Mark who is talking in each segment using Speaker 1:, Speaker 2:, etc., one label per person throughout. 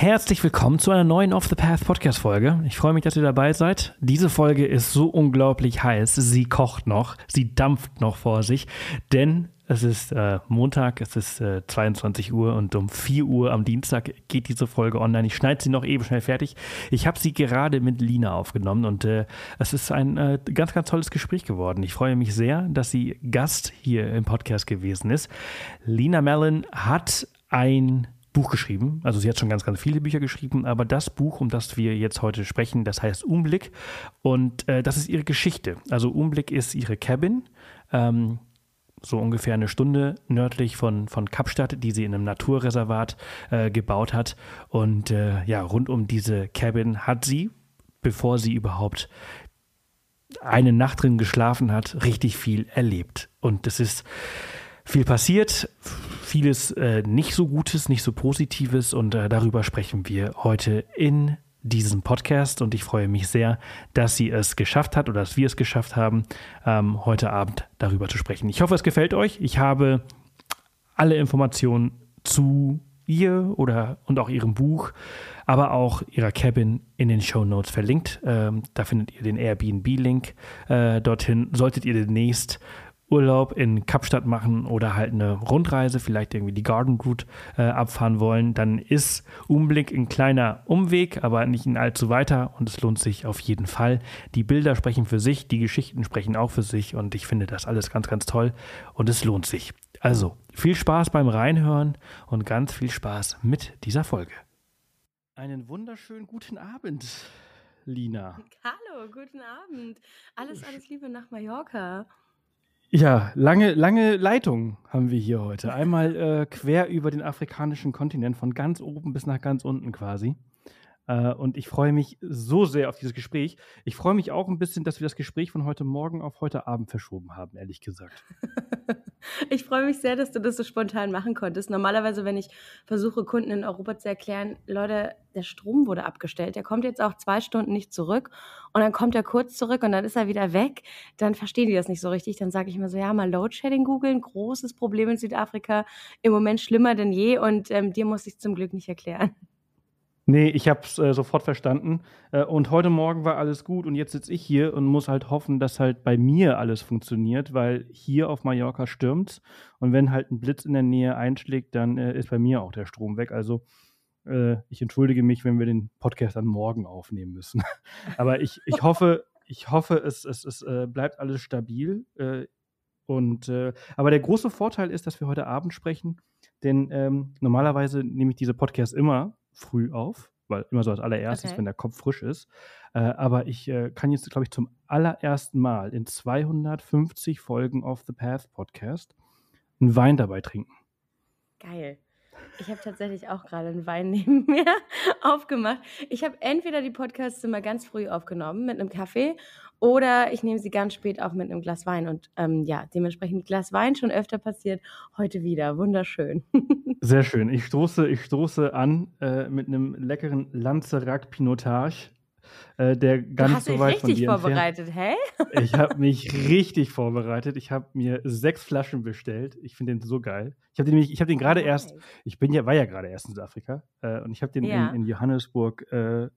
Speaker 1: Herzlich willkommen zu einer neuen Off the Path Podcast Folge. Ich freue mich, dass ihr dabei seid. Diese Folge ist so unglaublich heiß. Sie kocht noch, sie dampft noch vor sich, denn es ist äh, Montag, es ist äh, 22 Uhr und um 4 Uhr am Dienstag geht diese Folge online. Ich schneide sie noch eben schnell fertig. Ich habe sie gerade mit Lina aufgenommen und äh, es ist ein äh, ganz, ganz tolles Gespräch geworden. Ich freue mich sehr, dass sie Gast hier im Podcast gewesen ist. Lina Mellon hat ein Buch geschrieben. Also sie hat schon ganz, ganz viele Bücher geschrieben, aber das Buch, um das wir jetzt heute sprechen, das heißt Umblick und äh, das ist ihre Geschichte. Also Umblick ist ihre Cabin, ähm, so ungefähr eine Stunde nördlich von, von Kapstadt, die sie in einem Naturreservat äh, gebaut hat. Und äh, ja, rund um diese Cabin hat sie, bevor sie überhaupt eine Nacht drin geschlafen hat, richtig viel erlebt. Und es ist viel passiert, vieles äh, nicht so Gutes, nicht so Positives und äh, darüber sprechen wir heute in diesem Podcast und ich freue mich sehr, dass sie es geschafft hat oder dass wir es geschafft haben, ähm, heute Abend darüber zu sprechen. Ich hoffe, es gefällt euch. Ich habe alle Informationen zu ihr oder und auch ihrem Buch, aber auch ihrer Cabin in den Show Notes verlinkt. Ähm, da findet ihr den Airbnb-Link äh, dorthin. Solltet ihr demnächst Urlaub in Kapstadt machen oder halt eine Rundreise, vielleicht irgendwie die Garden Route äh, abfahren wollen, dann ist Umblick ein kleiner Umweg, aber nicht ein allzu weiter und es lohnt sich auf jeden Fall. Die Bilder sprechen für sich, die Geschichten sprechen auch für sich und ich finde das alles ganz, ganz toll und es lohnt sich. Also viel Spaß beim Reinhören und ganz viel Spaß mit dieser Folge. Einen wunderschönen guten Abend. Lina.
Speaker 2: Hallo, guten Abend. Alles, alles Liebe nach Mallorca.
Speaker 1: Ja, lange, lange Leitung haben wir hier heute. Einmal äh, quer über den afrikanischen Kontinent, von ganz oben bis nach ganz unten quasi. Äh, und ich freue mich so sehr auf dieses Gespräch. Ich freue mich auch ein bisschen, dass wir das Gespräch von heute Morgen auf heute Abend verschoben haben, ehrlich gesagt.
Speaker 2: ich freue mich sehr, dass du das so spontan machen konntest. Normalerweise, wenn ich versuche, Kunden in Europa zu erklären, Leute, der Strom wurde abgestellt, der kommt jetzt auch zwei Stunden nicht zurück und dann kommt er kurz zurück und dann ist er wieder weg, dann verstehen die das nicht so richtig. Dann sage ich immer so, ja, mal Loadshedding googeln, großes Problem in Südafrika, im Moment schlimmer denn je und ähm, dir muss ich zum Glück nicht erklären.
Speaker 1: Nee, ich habe es äh, sofort verstanden. Äh, und heute Morgen war alles gut und jetzt sitze ich hier und muss halt hoffen, dass halt bei mir alles funktioniert, weil hier auf Mallorca stürmt und wenn halt ein Blitz in der Nähe einschlägt, dann äh, ist bei mir auch der Strom weg. Also äh, ich entschuldige mich, wenn wir den Podcast dann morgen aufnehmen müssen. Aber ich, ich hoffe, ich hoffe, es, es, es äh, bleibt alles stabil. Äh, und aber der große Vorteil ist, dass wir heute Abend sprechen, denn ähm, normalerweise nehme ich diese Podcasts immer früh auf, weil immer so als allererstes, okay. wenn der Kopf frisch ist. Äh, aber ich äh, kann jetzt, glaube ich, zum allerersten Mal in 250 Folgen of the Path Podcast einen Wein dabei trinken.
Speaker 2: Geil. Ich habe tatsächlich auch gerade einen Wein neben mir aufgemacht. Ich habe entweder die Podcasts immer ganz früh aufgenommen mit einem Kaffee oder ich nehme sie ganz spät auf mit einem Glas Wein. Und ähm, ja, dementsprechend Glas Wein schon öfter passiert, heute wieder. Wunderschön.
Speaker 1: Sehr schön. Ich stoße, ich stoße an äh, mit einem leckeren Lanzerac Pinotage. Äh, der ganz hast so weit
Speaker 2: von dir
Speaker 1: vorbereitet,
Speaker 2: hä?
Speaker 1: ich habe mich richtig vorbereitet. Ich habe mir sechs Flaschen bestellt. Ich finde den so geil. Ich habe den, nämlich, ich habe den gerade oh, erst, ich bin ja, war ja gerade erst in Südafrika äh, und ich habe den ja. in, in, Johannesburg äh,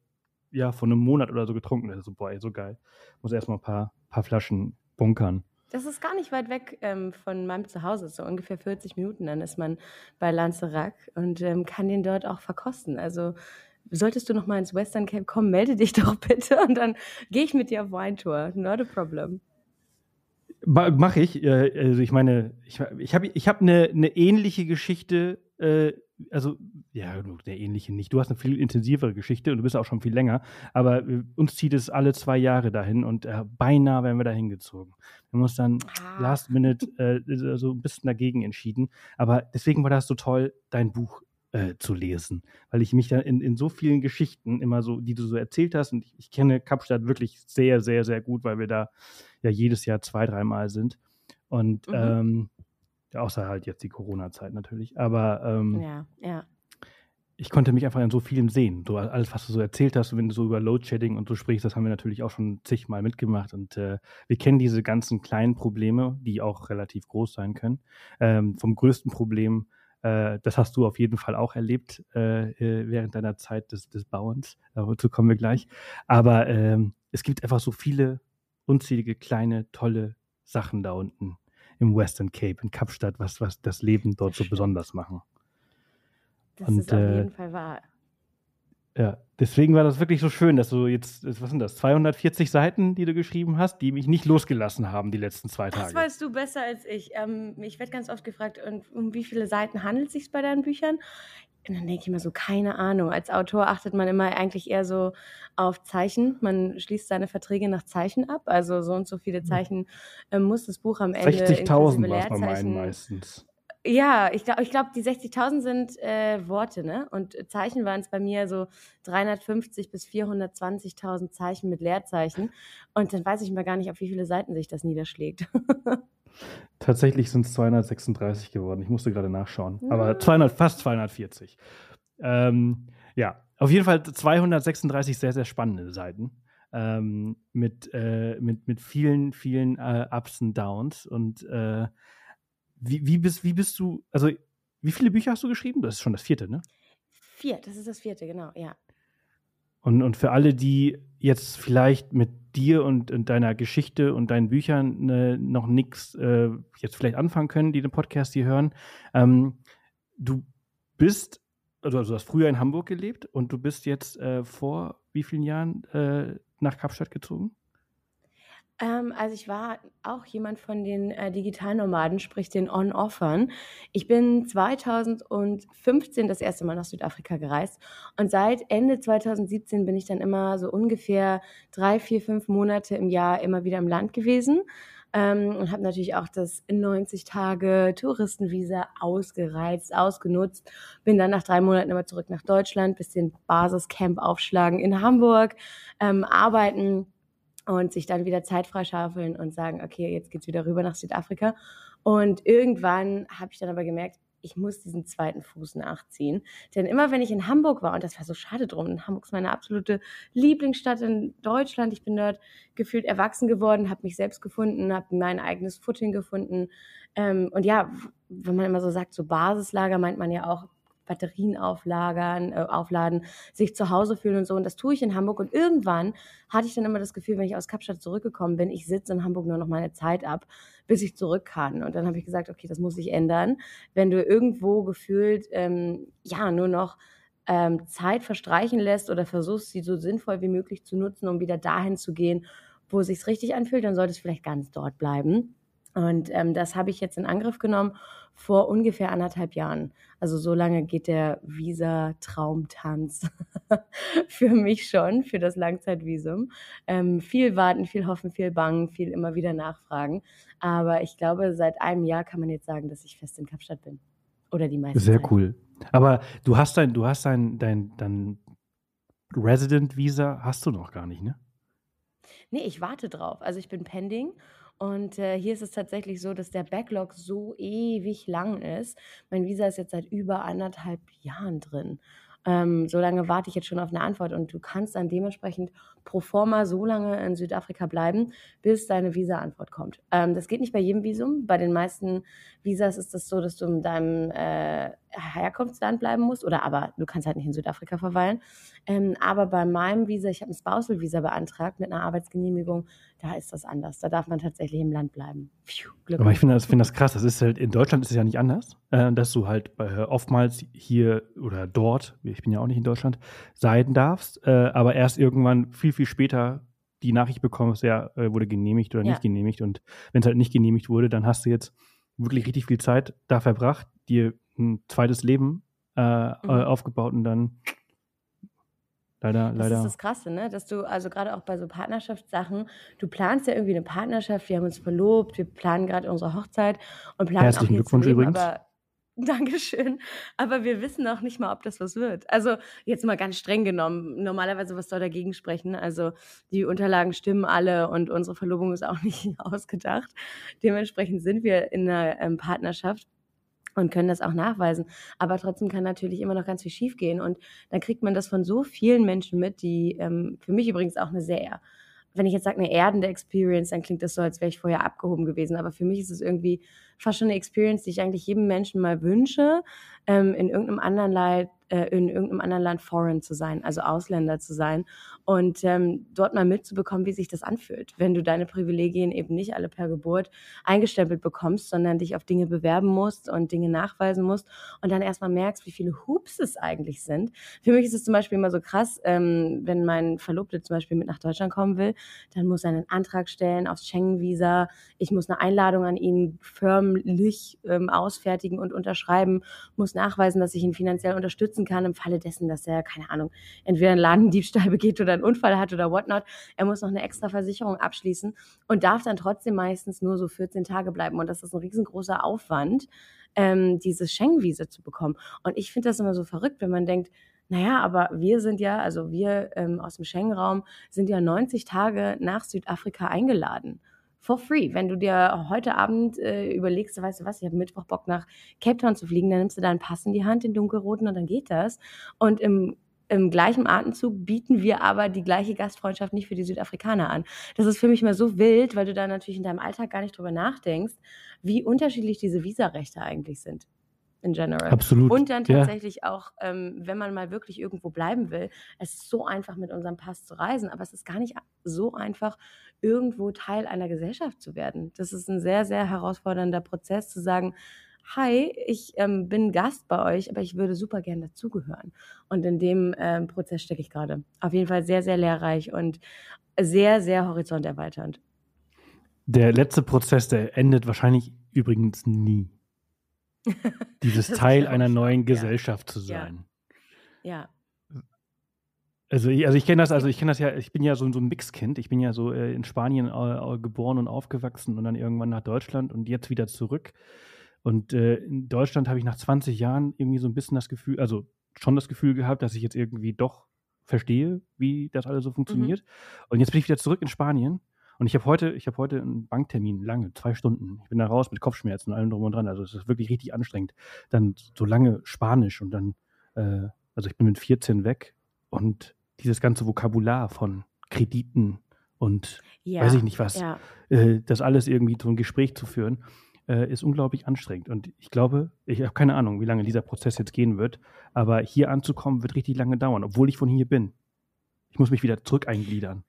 Speaker 1: ja, vor einem Monat oder so getrunken. Das ist so, boah, ey, so geil. Muss erstmal ein paar, paar Flaschen bunkern.
Speaker 2: Das ist gar nicht weit weg ähm, von meinem Zuhause, so ungefähr 40 Minuten. Dann ist man bei Lanzerac und ähm, kann den dort auch verkosten. Also solltest du noch mal ins Western Cape kommen, melde dich doch bitte und dann gehe ich mit dir auf Weintour. Not a problem.
Speaker 1: Mache ich. Äh, also ich meine, ich, ich habe ich hab eine, eine ähnliche Geschichte äh, also, ja, der ähnliche nicht. Du hast eine viel intensivere Geschichte und du bist auch schon viel länger, aber äh, uns zieht es alle zwei Jahre dahin und äh, beinahe werden wir dahin gezogen. Wir haben uns dann ah. last minute äh, so ein bisschen dagegen entschieden, aber deswegen war das so toll, dein Buch äh, zu lesen, weil ich mich da in, in so vielen Geschichten immer so, die du so erzählt hast, und ich, ich kenne Kapstadt wirklich sehr, sehr, sehr gut, weil wir da ja jedes Jahr zwei, dreimal sind. Und mhm. ähm, außer halt jetzt die Corona-Zeit natürlich. Aber ähm,
Speaker 2: ja, ja.
Speaker 1: ich konnte mich einfach in so vielem sehen. So alles, was du so erzählt hast, wenn du so über Load-Shedding und so sprichst, das haben wir natürlich auch schon zigmal mitgemacht. Und äh, wir kennen diese ganzen kleinen Probleme, die auch relativ groß sein können. Ähm, vom größten Problem Äh, das hast du auf jeden Fall auch erlebt äh, äh, während deiner Zeit des, des Bauens. Dazu kommen wir gleich. Aber ähm, es gibt einfach so viele unzählige kleine, tolle Sachen da unten im Western Cape, in Kapstadt, was, was das Leben dort so besonders machen.
Speaker 2: Das Und, ist auf äh, jeden Fall wahr.
Speaker 1: Ja, deswegen war das wirklich so schön, dass du jetzt, was sind das, 240 Seiten, die du geschrieben hast, die mich nicht losgelassen haben die letzten zwei Tage.
Speaker 2: Das weißt du besser als ich. Ähm, ich werde ganz oft gefragt, um wie viele Seiten handelt es sich bei deinen Büchern? Und dann denke ich mir so, keine Ahnung. Als Autor achtet man immer eigentlich eher so auf Zeichen. Man schließt seine Verträge nach Zeichen ab. Also so und so viele hm. Zeichen äh, muss das Buch am Ende.
Speaker 1: 60.000 war es bei meinen meistens.
Speaker 2: Ja, ich glaube, ich glaub, die 60.000 sind äh, Worte, ne? Und Zeichen waren es bei mir so 350 bis 420.000 Zeichen mit Leerzeichen. Und dann weiß ich mal gar nicht, auf wie viele Seiten sich das niederschlägt.
Speaker 1: Tatsächlich sind es 236 geworden. Ich musste gerade nachschauen. Ja. Aber 200, fast 240. Ähm, ja, auf jeden Fall 236 sehr, sehr spannende Seiten. Ähm, mit, äh, mit, mit vielen, vielen äh, Ups und Downs. Und äh, wie, wie, bist, wie bist du, also wie viele Bücher hast du geschrieben? Das ist schon das vierte, ne?
Speaker 2: Vier, das ist das vierte, genau, ja.
Speaker 1: Und, und für alle, die jetzt vielleicht mit dir und, und deiner Geschichte und deinen Büchern äh, noch nichts äh, jetzt vielleicht anfangen können, die den Podcast hier hören, ähm, du bist, also, also du hast früher in Hamburg gelebt und du bist jetzt äh, vor wie vielen Jahren äh, nach Kapstadt gezogen?
Speaker 2: Ähm, also ich war auch jemand von den äh, Digitalnomaden, sprich den On-Offern. Ich bin 2015 das erste Mal nach Südafrika gereist und seit Ende 2017 bin ich dann immer so ungefähr drei, vier, fünf Monate im Jahr immer wieder im Land gewesen. Ähm, und habe natürlich auch das 90 Tage Touristenvisa ausgereizt, ausgenutzt. Bin dann nach drei Monaten immer zurück nach Deutschland, bisschen Basiscamp aufschlagen in Hamburg, ähm, arbeiten und sich dann wieder Zeit freischaufeln und sagen, okay, jetzt geht's wieder rüber nach Südafrika. Und irgendwann habe ich dann aber gemerkt, ich muss diesen zweiten Fuß nachziehen. Denn immer wenn ich in Hamburg war, und das war so schade drum, Hamburg ist meine absolute Lieblingsstadt in Deutschland. Ich bin dort gefühlt erwachsen geworden, habe mich selbst gefunden, habe mein eigenes Footing gefunden. Ähm, und ja, wenn man immer so sagt, so Basislager, meint man ja auch Batterien auflagern, äh, aufladen, sich zu Hause fühlen und so. Und das tue ich in Hamburg. Und irgendwann hatte ich dann immer das Gefühl, wenn ich aus Kapstadt zurückgekommen bin, ich sitze in Hamburg nur noch meine Zeit ab, bis ich zurück kann. Und dann habe ich gesagt, okay, das muss sich ändern. Wenn du irgendwo gefühlt, ähm, ja, nur noch ähm, Zeit verstreichen lässt oder versuchst, sie so sinnvoll wie möglich zu nutzen, um wieder dahin zu gehen, wo es sich richtig anfühlt, dann sollte es vielleicht ganz dort bleiben. Und ähm, das habe ich jetzt in Angriff genommen vor ungefähr anderthalb Jahren. Also so lange geht der Visa-Traumtanz für mich schon, für das Langzeitvisum. Ähm, viel warten, viel hoffen, viel bangen, viel immer wieder nachfragen. Aber ich glaube, seit einem Jahr kann man jetzt sagen, dass ich fest in Kapstadt bin. Oder die meisten.
Speaker 1: Sehr Zeit. cool. Aber du hast dein, du hast dein, dein, dein Resident-Visa hast du noch gar nicht, ne?
Speaker 2: Nee, ich warte drauf. Also ich bin pending und äh, hier ist es tatsächlich so, dass der Backlog so ewig lang ist. Mein Visa ist jetzt seit über anderthalb Jahren drin. Ähm, so lange warte ich jetzt schon auf eine Antwort und du kannst dann dementsprechend pro forma so lange in Südafrika bleiben, bis deine Visa-Antwort kommt. Ähm, das geht nicht bei jedem Visum. Bei den meisten Visas ist das so, dass du in deinem äh, Herkunftsland bleiben musst oder aber du kannst halt nicht in Südafrika verweilen. Ähm, aber bei meinem Visa, ich habe ein Spousal-Visa beantragt mit einer Arbeitsgenehmigung, da ist das anders. Da darf man tatsächlich im Land bleiben.
Speaker 1: Pfiuh, Aber ich finde das, find das krass. Das ist halt, in Deutschland ist es ja nicht anders, äh, dass du halt bei, oftmals hier oder dort, ich bin ja auch nicht in Deutschland, sein darfst, äh, aber erst irgendwann viel, viel später die Nachricht bekommst, ja, äh, wurde genehmigt oder ja. nicht genehmigt. Und wenn es halt nicht genehmigt wurde, dann hast du jetzt wirklich richtig viel Zeit da verbracht, dir ein zweites Leben äh, mhm. aufgebaut und dann Leider,
Speaker 2: das
Speaker 1: leider.
Speaker 2: Das ist das Krasse, ne? Dass du, also gerade auch bei so Partnerschaftssachen, du planst ja irgendwie eine Partnerschaft, wir haben uns verlobt, wir planen gerade unsere Hochzeit und planen
Speaker 1: Herzlichen
Speaker 2: auch
Speaker 1: Glückwunsch
Speaker 2: Leben,
Speaker 1: übrigens.
Speaker 2: Aber Dankeschön. Aber wir wissen auch nicht mal, ob das was wird. Also jetzt mal ganz streng genommen. Normalerweise, was soll dagegen sprechen? Also die Unterlagen stimmen alle und unsere Verlobung ist auch nicht ausgedacht. Dementsprechend sind wir in einer ähm, Partnerschaft und können das auch nachweisen. Aber trotzdem kann natürlich immer noch ganz viel schiefgehen. Und dann kriegt man das von so vielen Menschen mit, die ähm, für mich übrigens auch eine sehr, wenn ich jetzt sage, eine erdende Experience, dann klingt das so, als wäre ich vorher abgehoben gewesen. Aber für mich ist es irgendwie fast schon eine Experience, die ich eigentlich jedem Menschen mal wünsche, ähm, in irgendeinem anderen Leid, äh, in irgendeinem anderen Land foreign zu sein, also Ausländer zu sein und ähm, dort mal mitzubekommen, wie sich das anfühlt, wenn du deine Privilegien eben nicht alle per Geburt eingestempelt bekommst, sondern dich auf Dinge bewerben musst und Dinge nachweisen musst und dann erstmal merkst, wie viele Hoops es eigentlich sind. Für mich ist es zum Beispiel immer so krass, ähm, wenn mein Verlobter zum Beispiel mit nach Deutschland kommen will, dann muss er einen Antrag stellen aufs Schengen-Visa. Ich muss eine Einladung an ihn förmlich ähm, ausfertigen und unterschreiben, muss nachweisen, dass ich ihn finanziell unterstützen kann im Falle dessen, dass er, keine Ahnung, entweder einen Ladendiebstahl begeht oder einen Unfall hat oder whatnot. Er muss noch eine extra Versicherung abschließen und darf dann trotzdem meistens nur so 14 Tage bleiben. Und das ist ein riesengroßer Aufwand, ähm, dieses Schengen-Visa zu bekommen. Und ich finde das immer so verrückt, wenn man denkt, naja, aber wir sind ja, also wir ähm, aus dem Schengen-Raum sind ja 90 Tage nach Südafrika eingeladen for free. Wenn du dir heute Abend äh, überlegst, weißt du was, ich habe Mittwoch Bock nach Cape Town zu fliegen, dann nimmst du deinen Pass in die Hand, den dunkelroten, und dann geht das. Und im im gleichen Atemzug bieten wir aber die gleiche Gastfreundschaft nicht für die Südafrikaner an. Das ist für mich mal so wild, weil du da natürlich in deinem Alltag gar nicht drüber nachdenkst, wie unterschiedlich diese Visarechte eigentlich sind in general.
Speaker 1: Absolut.
Speaker 2: Und dann tatsächlich ja. auch, ähm, wenn man mal wirklich irgendwo bleiben will, es ist so einfach mit unserem Pass zu reisen, aber es ist gar nicht so einfach, irgendwo Teil einer Gesellschaft zu werden. Das ist ein sehr, sehr herausfordernder Prozess zu sagen, hi, ich ähm, bin Gast bei euch, aber ich würde super gern dazugehören. Und in dem ähm, Prozess stecke ich gerade. Auf jeden Fall sehr, sehr lehrreich und sehr, sehr horizonterweiternd.
Speaker 1: Der letzte Prozess, der endet wahrscheinlich übrigens nie. Dieses Teil einer neuen Gesellschaft ja. zu sein.
Speaker 2: Ja. ja.
Speaker 1: Also ich, also ich kenne das, also ich kenne das ja, ich bin ja so, so ein Mixkind. Ich bin ja so äh, in Spanien äh, geboren und aufgewachsen und dann irgendwann nach Deutschland und jetzt wieder zurück. Und äh, in Deutschland habe ich nach 20 Jahren irgendwie so ein bisschen das Gefühl, also schon das Gefühl gehabt, dass ich jetzt irgendwie doch verstehe, wie das alles so funktioniert. Mhm. Und jetzt bin ich wieder zurück in Spanien und ich habe heute, ich habe heute einen Banktermin, lange, zwei Stunden. Ich bin da raus mit Kopfschmerzen und allem drum und dran. Also es ist wirklich richtig anstrengend. Dann so lange Spanisch und dann, äh, also ich bin mit 14 weg und dieses ganze Vokabular von Krediten und ja, weiß ich nicht was, ja. äh, das alles irgendwie so ein Gespräch zu führen, äh, ist unglaublich anstrengend. Und ich glaube, ich habe keine Ahnung, wie lange dieser Prozess jetzt gehen wird, aber hier anzukommen wird richtig lange dauern, obwohl ich von hier bin. Ich muss mich wieder zurück eingliedern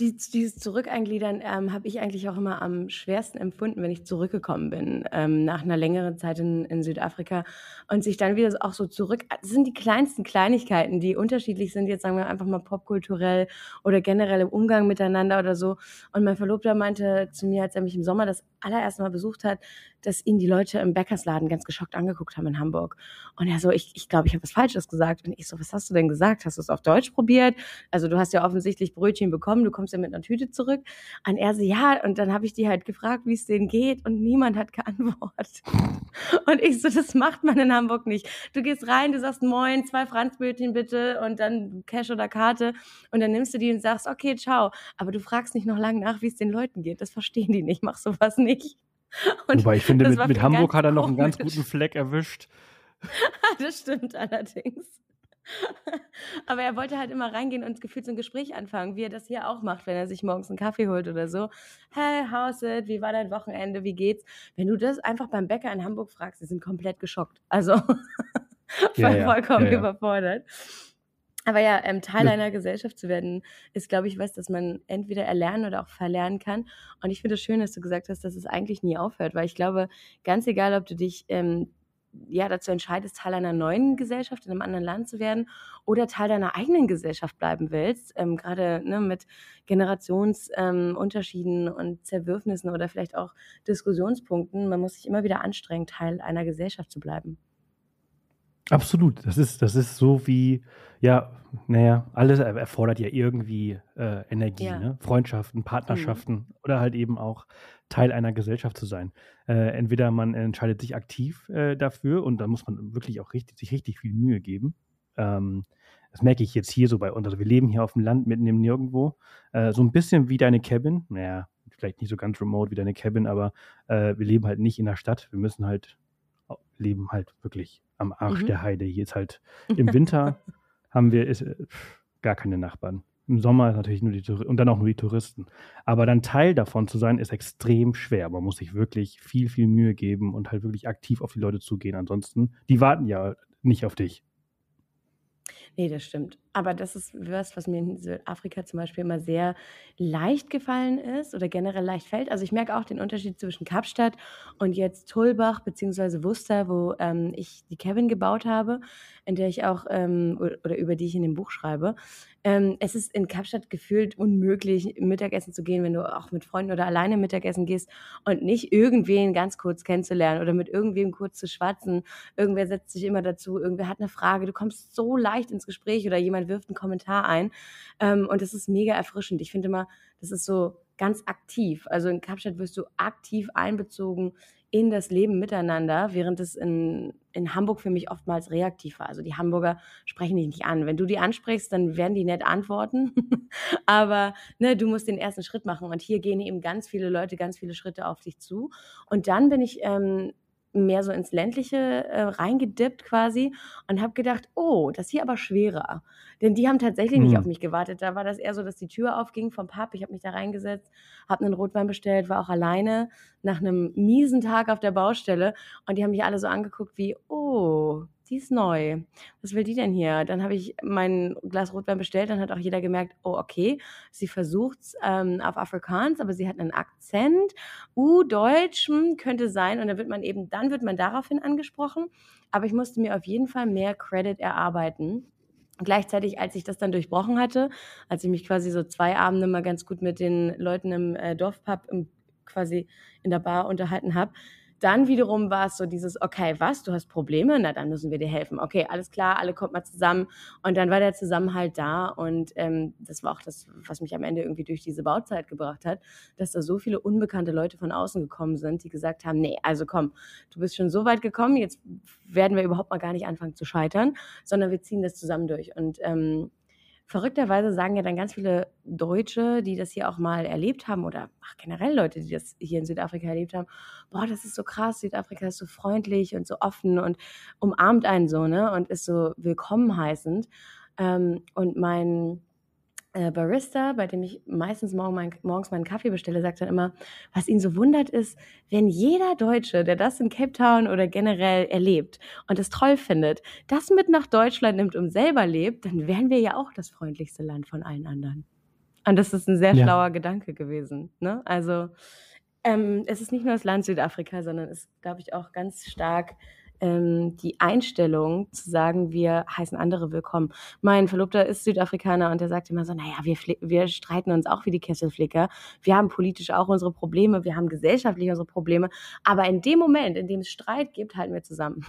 Speaker 2: die, dieses Zurückeingliedern ähm, habe ich eigentlich auch immer am schwersten empfunden, wenn ich zurückgekommen bin, ähm, nach einer längeren Zeit in, in Südafrika und sich dann wieder auch so zurück, das sind die kleinsten Kleinigkeiten, die unterschiedlich sind, jetzt sagen wir einfach mal popkulturell oder generell im Umgang miteinander oder so. Und mein Verlobter meinte zu mir, als er mich im Sommer das allererste Mal besucht hat, dass ihn die Leute im Bäckersladen ganz geschockt angeguckt haben in Hamburg. Und er so, ich, ich glaube, ich habe was Falsches gesagt. Und ich so, was hast du denn gesagt? Hast du es auf Deutsch probiert? Also du hast ja offensichtlich Brötchen bekommen, du kommst ja mit einer Tüte zurück. Und er so, ja. Und dann habe ich die halt gefragt, wie es denen geht. Und niemand hat geantwortet. Und ich so, das macht man in Hamburg nicht. Du gehst rein, du sagst Moin, zwei Franzbrötchen bitte und dann Cash oder Karte. Und dann nimmst du die und sagst, okay, ciao. Aber du fragst nicht noch lange nach, wie es den Leuten geht. Das verstehen die nicht. Mach sowas nicht.
Speaker 1: Und Wobei ich finde, mit, mit Hamburg hat er noch einen ganz guten Fleck erwischt.
Speaker 2: das stimmt allerdings. Aber er wollte halt immer reingehen und gefühlt so ein Gespräch anfangen, wie er das hier auch macht, wenn er sich morgens einen Kaffee holt oder so. Hey, how's it? Wie war dein Wochenende? Wie geht's? Wenn du das einfach beim Bäcker in Hamburg fragst, die sind komplett geschockt. Also ja, ja, vollkommen ja, überfordert. Aber ja, ähm, Teil ja. einer Gesellschaft zu werden, ist, glaube ich, was, das man entweder erlernen oder auch verlernen kann. Und ich finde es schön, dass du gesagt hast, dass es eigentlich nie aufhört, weil ich glaube, ganz egal, ob du dich ähm, ja dazu entscheidest, Teil einer neuen Gesellschaft in einem anderen Land zu werden oder Teil deiner eigenen Gesellschaft bleiben willst, ähm, gerade ne, mit Generationsunterschieden ähm, und Zerwürfnissen oder vielleicht auch Diskussionspunkten, man muss sich immer wieder anstrengen, Teil einer Gesellschaft zu bleiben.
Speaker 1: Absolut. Das ist, das ist so wie, ja, naja, alles erfordert ja irgendwie äh, Energie, ja. ne? Freundschaften, Partnerschaften mhm. oder halt eben auch Teil einer Gesellschaft zu sein. Äh, entweder man entscheidet sich aktiv äh, dafür und da muss man wirklich auch richtig, sich richtig viel Mühe geben. Ähm, das merke ich jetzt hier so bei uns. Also wir leben hier auf dem Land mitten im Nirgendwo. Äh, so ein bisschen wie deine Cabin. Naja, vielleicht nicht so ganz remote wie deine Cabin, aber äh, wir leben halt nicht in der Stadt. Wir müssen halt leben halt wirklich am Arsch mhm. der Heide. Hier ist halt im Winter haben wir ist, äh, gar keine Nachbarn. im Sommer ist natürlich nur die Touristen und dann auch nur die Touristen. Aber dann Teil davon zu sein, ist extrem schwer. Man muss sich wirklich viel, viel Mühe geben und halt wirklich aktiv auf die Leute zugehen. Ansonsten, die warten ja nicht auf dich.
Speaker 2: Nee, das stimmt. Aber das ist was, was mir in Südafrika zum Beispiel immer sehr leicht gefallen ist oder generell leicht fällt. Also ich merke auch den Unterschied zwischen Kapstadt und jetzt Tulbach bzw. Worcester, wo ähm, ich die Kevin gebaut habe, in der ich auch ähm, oder über die ich in dem Buch schreibe. Ähm, es ist in Kapstadt gefühlt unmöglich, Mittagessen zu gehen, wenn du auch mit Freunden oder alleine Mittagessen gehst und nicht irgendwen ganz kurz kennenzulernen oder mit irgendwem kurz zu schwatzen. Irgendwer setzt sich immer dazu, irgendwer hat eine Frage. Du kommst so leicht ins Gespräch oder jemand wirft einen Kommentar ein. Ähm, und das ist mega erfrischend. Ich finde immer, das ist so ganz aktiv. Also in Kapstadt wirst du aktiv einbezogen in das Leben miteinander, während es in, in Hamburg für mich oftmals reaktiv war. Also die Hamburger sprechen dich nicht an. Wenn du die ansprichst, dann werden die nett antworten. Aber ne, du musst den ersten Schritt machen. Und hier gehen eben ganz viele Leute ganz viele Schritte auf dich zu. Und dann bin ich ähm, mehr so ins ländliche äh, reingedippt quasi und habe gedacht, oh, das hier aber schwerer. Denn die haben tatsächlich mhm. nicht auf mich gewartet. Da war das eher so, dass die Tür aufging vom Pub. Ich habe mich da reingesetzt, habe einen Rotwein bestellt, war auch alleine nach einem miesen Tag auf der Baustelle und die haben mich alle so angeguckt wie, oh, die ist neu. Was will die denn hier? Dann habe ich mein Glas Rotwein bestellt, dann hat auch jeder gemerkt, oh, okay, sie versucht es ähm, auf Afrikaans, aber sie hat einen Akzent. Uh, Deutsch hm, könnte sein. Und dann wird man eben, dann wird man daraufhin angesprochen. Aber ich musste mir auf jeden Fall mehr Credit erarbeiten. Gleichzeitig, als ich das dann durchbrochen hatte, als ich mich quasi so zwei Abende mal ganz gut mit den Leuten im äh, Dorfpub im, quasi in der Bar unterhalten habe, dann wiederum war es so dieses, okay, was, du hast Probleme? Na, dann müssen wir dir helfen. Okay, alles klar, alle kommt mal zusammen. Und dann war der Zusammenhalt da. Und ähm, das war auch das, was mich am Ende irgendwie durch diese Bauzeit gebracht hat, dass da so viele unbekannte Leute von außen gekommen sind, die gesagt haben, nee, also komm, du bist schon so weit gekommen, jetzt werden wir überhaupt mal gar nicht anfangen zu scheitern, sondern wir ziehen das zusammen durch. Und ähm, verrückterweise sagen ja dann ganz viele Deutsche, die das hier auch mal erlebt haben oder ach, generell Leute, die das hier in Südafrika erlebt haben, boah, das ist so krass, Südafrika ist so freundlich und so offen und umarmt einen so, ne, und ist so willkommen heißend. Ähm, und mein äh, Barista, bei dem ich meistens morgen mein, morgens meinen Kaffee bestelle, sagt dann immer, was ihn so wundert ist, wenn jeder Deutsche, der das in Cape Town oder generell erlebt und es toll findet, das mit nach Deutschland nimmt und selber lebt, dann wären wir ja auch das freundlichste Land von allen anderen. Und das ist ein sehr ja. schlauer Gedanke gewesen. Ne? Also ähm, es ist nicht nur das Land Südafrika, sondern es ist, glaube ich, auch ganz stark ähm, die Einstellung zu sagen, wir heißen andere willkommen. Mein Verlobter ist Südafrikaner und der sagt immer so, naja, wir, wir streiten uns auch wie die Kesselflicker. Wir haben politisch auch unsere Probleme, wir haben gesellschaftlich unsere Probleme. Aber in dem Moment, in dem es Streit gibt, halten wir zusammen.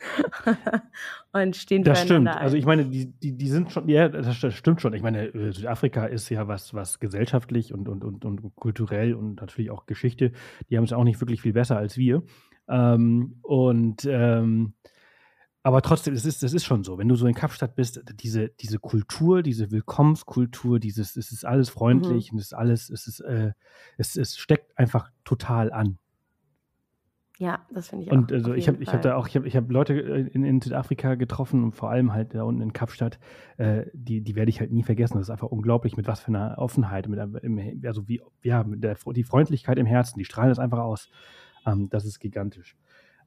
Speaker 2: und stehen
Speaker 1: Das stimmt. Ein. Also ich meine, die, die, die sind schon, ja, das, stimmt schon. Ich meine, äh, Südafrika ist ja was, was gesellschaftlich und, und, und, und kulturell und natürlich auch Geschichte, die haben es auch nicht wirklich viel besser als wir. Ähm, und ähm, aber trotzdem, es ist, das ist schon so. Wenn du so in Kapstadt bist, diese, diese Kultur, diese Willkommenskultur, dieses, es ist alles freundlich mhm. und es ist alles, es ist, äh, es, es steckt einfach total an.
Speaker 2: Ja, das finde ich
Speaker 1: auch. Und also ich habe ich hab da auch, ich habe ich hab Leute äh, in, in Südafrika getroffen und vor allem halt da unten in Kapstadt, äh, die, die werde ich halt nie vergessen. Das ist einfach unglaublich, mit was für einer Offenheit, mit, also wie, ja, mit der, die Freundlichkeit im Herzen, die strahlen das einfach aus. Ähm, das ist gigantisch.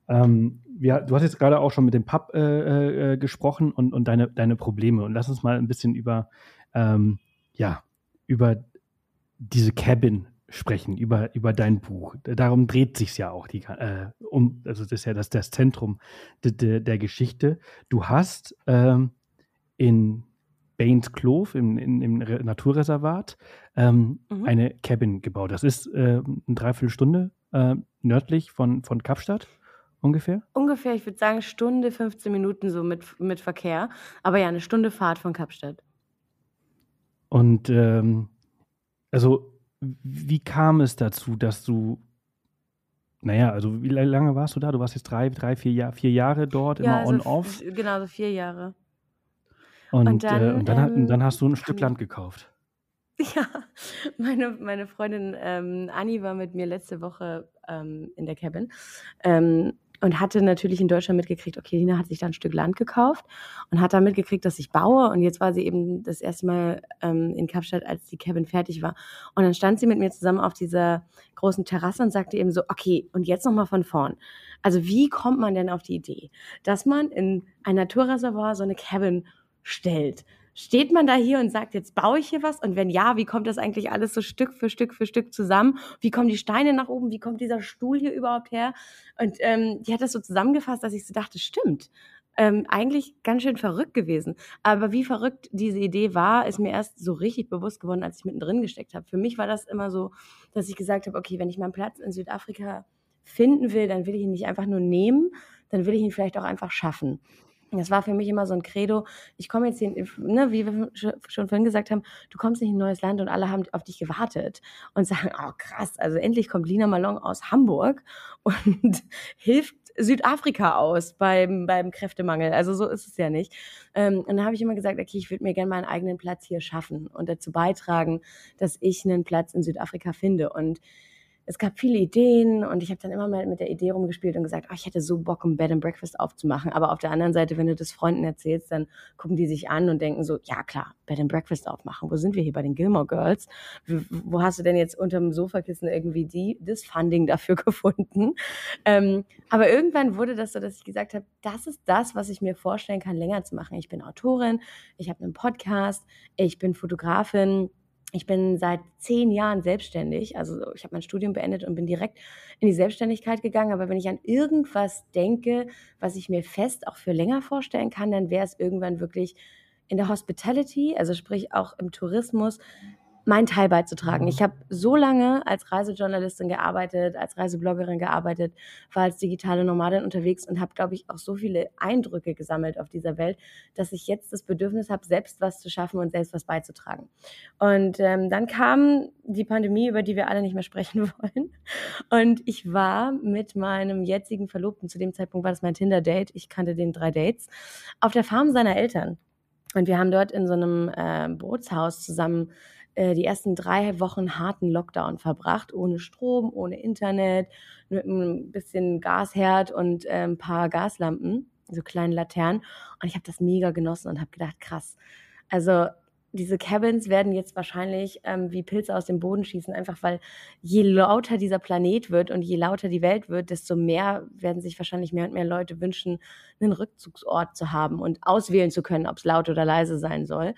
Speaker 1: Ähm, wir, du hast jetzt gerade auch schon mit dem Pub äh, äh, gesprochen und, und deine, deine Probleme. Und lass uns mal ein bisschen über, ähm, ja, über diese Cabin sprechen, über, über dein Buch. Darum dreht sich ja auch, die, äh, um, also das ist ja das, das Zentrum de, de, der Geschichte. Du hast ähm, in Baines Clove im, in, im Naturreservat ähm, mhm. eine Cabin gebaut. Das ist äh, eine Dreiviertelstunde äh, nördlich von, von Kapstadt ungefähr?
Speaker 2: Ungefähr, ich würde sagen Stunde, 15 Minuten so mit, mit Verkehr. Aber ja, eine Stunde Fahrt von Kapstadt.
Speaker 1: Und ähm, also, wie kam es dazu, dass du, naja, also wie lange warst du da? Du warst jetzt drei, drei, vier, Jahr, vier Jahre dort, ja, immer also on-off?
Speaker 2: Genau, so vier Jahre.
Speaker 1: Und, und, dann, äh, und dann, ähm, dann, hast du ein Stück Land gekauft.
Speaker 2: Ja, meine, meine Freundin ähm, Anni war mit mir letzte Woche ähm, in der Cabin. Ähm, und hatte natürlich in Deutschland mitgekriegt, okay, Lina hat sich da ein Stück Land gekauft und hat da mitgekriegt, dass ich baue. Und jetzt war sie eben das erste Mal ähm, in Kapstadt, als die Cabin fertig war. Und dann stand sie mit mir zusammen auf dieser großen Terrasse und sagte eben so, okay, und jetzt nochmal von vorn. Also wie kommt man denn auf die Idee, dass man in ein Naturreservoir so eine Cabin stellt? Steht man da hier und sagt, jetzt baue ich hier was? Und wenn ja, wie kommt das eigentlich alles so Stück für Stück für Stück zusammen? Wie kommen die Steine nach oben? Wie kommt dieser Stuhl hier überhaupt her? Und ähm, die hat das so zusammengefasst, dass ich so dachte, stimmt. Ähm, eigentlich ganz schön verrückt gewesen. Aber wie verrückt diese Idee war, ist mir erst so richtig bewusst geworden, als ich mittendrin gesteckt habe. Für mich war das immer so, dass ich gesagt habe, okay, wenn ich meinen Platz in Südafrika finden will, dann will ich ihn nicht einfach nur nehmen, dann will ich ihn vielleicht auch einfach schaffen. Das war für mich immer so ein Credo. Ich komme jetzt hier, ne, wie wir schon vorhin gesagt haben, du kommst nicht in ein neues Land und alle haben auf dich gewartet und sagen, oh krass, also endlich kommt Lina Malong aus Hamburg und hilft Südafrika aus beim, beim Kräftemangel. Also so ist es ja nicht. Ähm, und dann habe ich immer gesagt, okay, ich würde mir gerne meinen eigenen Platz hier schaffen und dazu beitragen, dass ich einen Platz in Südafrika finde. Und es gab viele Ideen und ich habe dann immer mal mit der Idee rumgespielt und gesagt, oh, ich hätte so Bock, ein Bed and Breakfast aufzumachen. Aber auf der anderen Seite, wenn du das Freunden erzählst, dann gucken die sich an und denken so, ja klar, Bed and Breakfast aufmachen. Wo sind wir hier bei den Gilmore Girls? Wo hast du denn jetzt unterm Sofakissen irgendwie die, das Funding dafür gefunden? Ähm, aber irgendwann wurde das so, dass ich gesagt habe, das ist das, was ich mir vorstellen kann, länger zu machen. Ich bin Autorin, ich habe einen Podcast, ich bin Fotografin ich bin seit zehn Jahren selbstständig. Also ich habe mein Studium beendet und bin direkt in die Selbstständigkeit gegangen. Aber wenn ich an irgendwas denke, was ich mir fest auch für länger vorstellen kann, dann wäre es irgendwann wirklich in der Hospitality, also sprich auch im Tourismus, meinen Teil beizutragen. Ich habe so lange als Reisejournalistin gearbeitet, als Reisebloggerin gearbeitet, war als digitale Nomadin unterwegs und habe, glaube ich, auch so viele Eindrücke gesammelt auf dieser Welt, dass ich jetzt das Bedürfnis habe, selbst was zu schaffen und selbst was beizutragen. Und ähm, dann kam die Pandemie, über die wir alle nicht mehr sprechen wollen. Und ich war mit meinem jetzigen Verlobten, zu dem Zeitpunkt war das mein Tinder-Date, ich kannte den drei Dates, auf der Farm seiner Eltern. Und wir haben dort in so einem äh, Bootshaus zusammen äh, die ersten drei Wochen harten Lockdown verbracht, ohne Strom, ohne Internet, mit ein bisschen Gasherd und äh, ein paar Gaslampen, so kleinen Laternen. Und ich habe das mega genossen und habe gedacht, krass. Also diese Cabins werden jetzt wahrscheinlich ähm, wie Pilze aus dem Boden schießen, einfach weil je lauter dieser Planet wird und je lauter die Welt wird, desto mehr werden sich wahrscheinlich mehr und mehr Leute wünschen, einen Rückzugsort zu haben und auswählen zu können, ob es laut oder leise sein soll.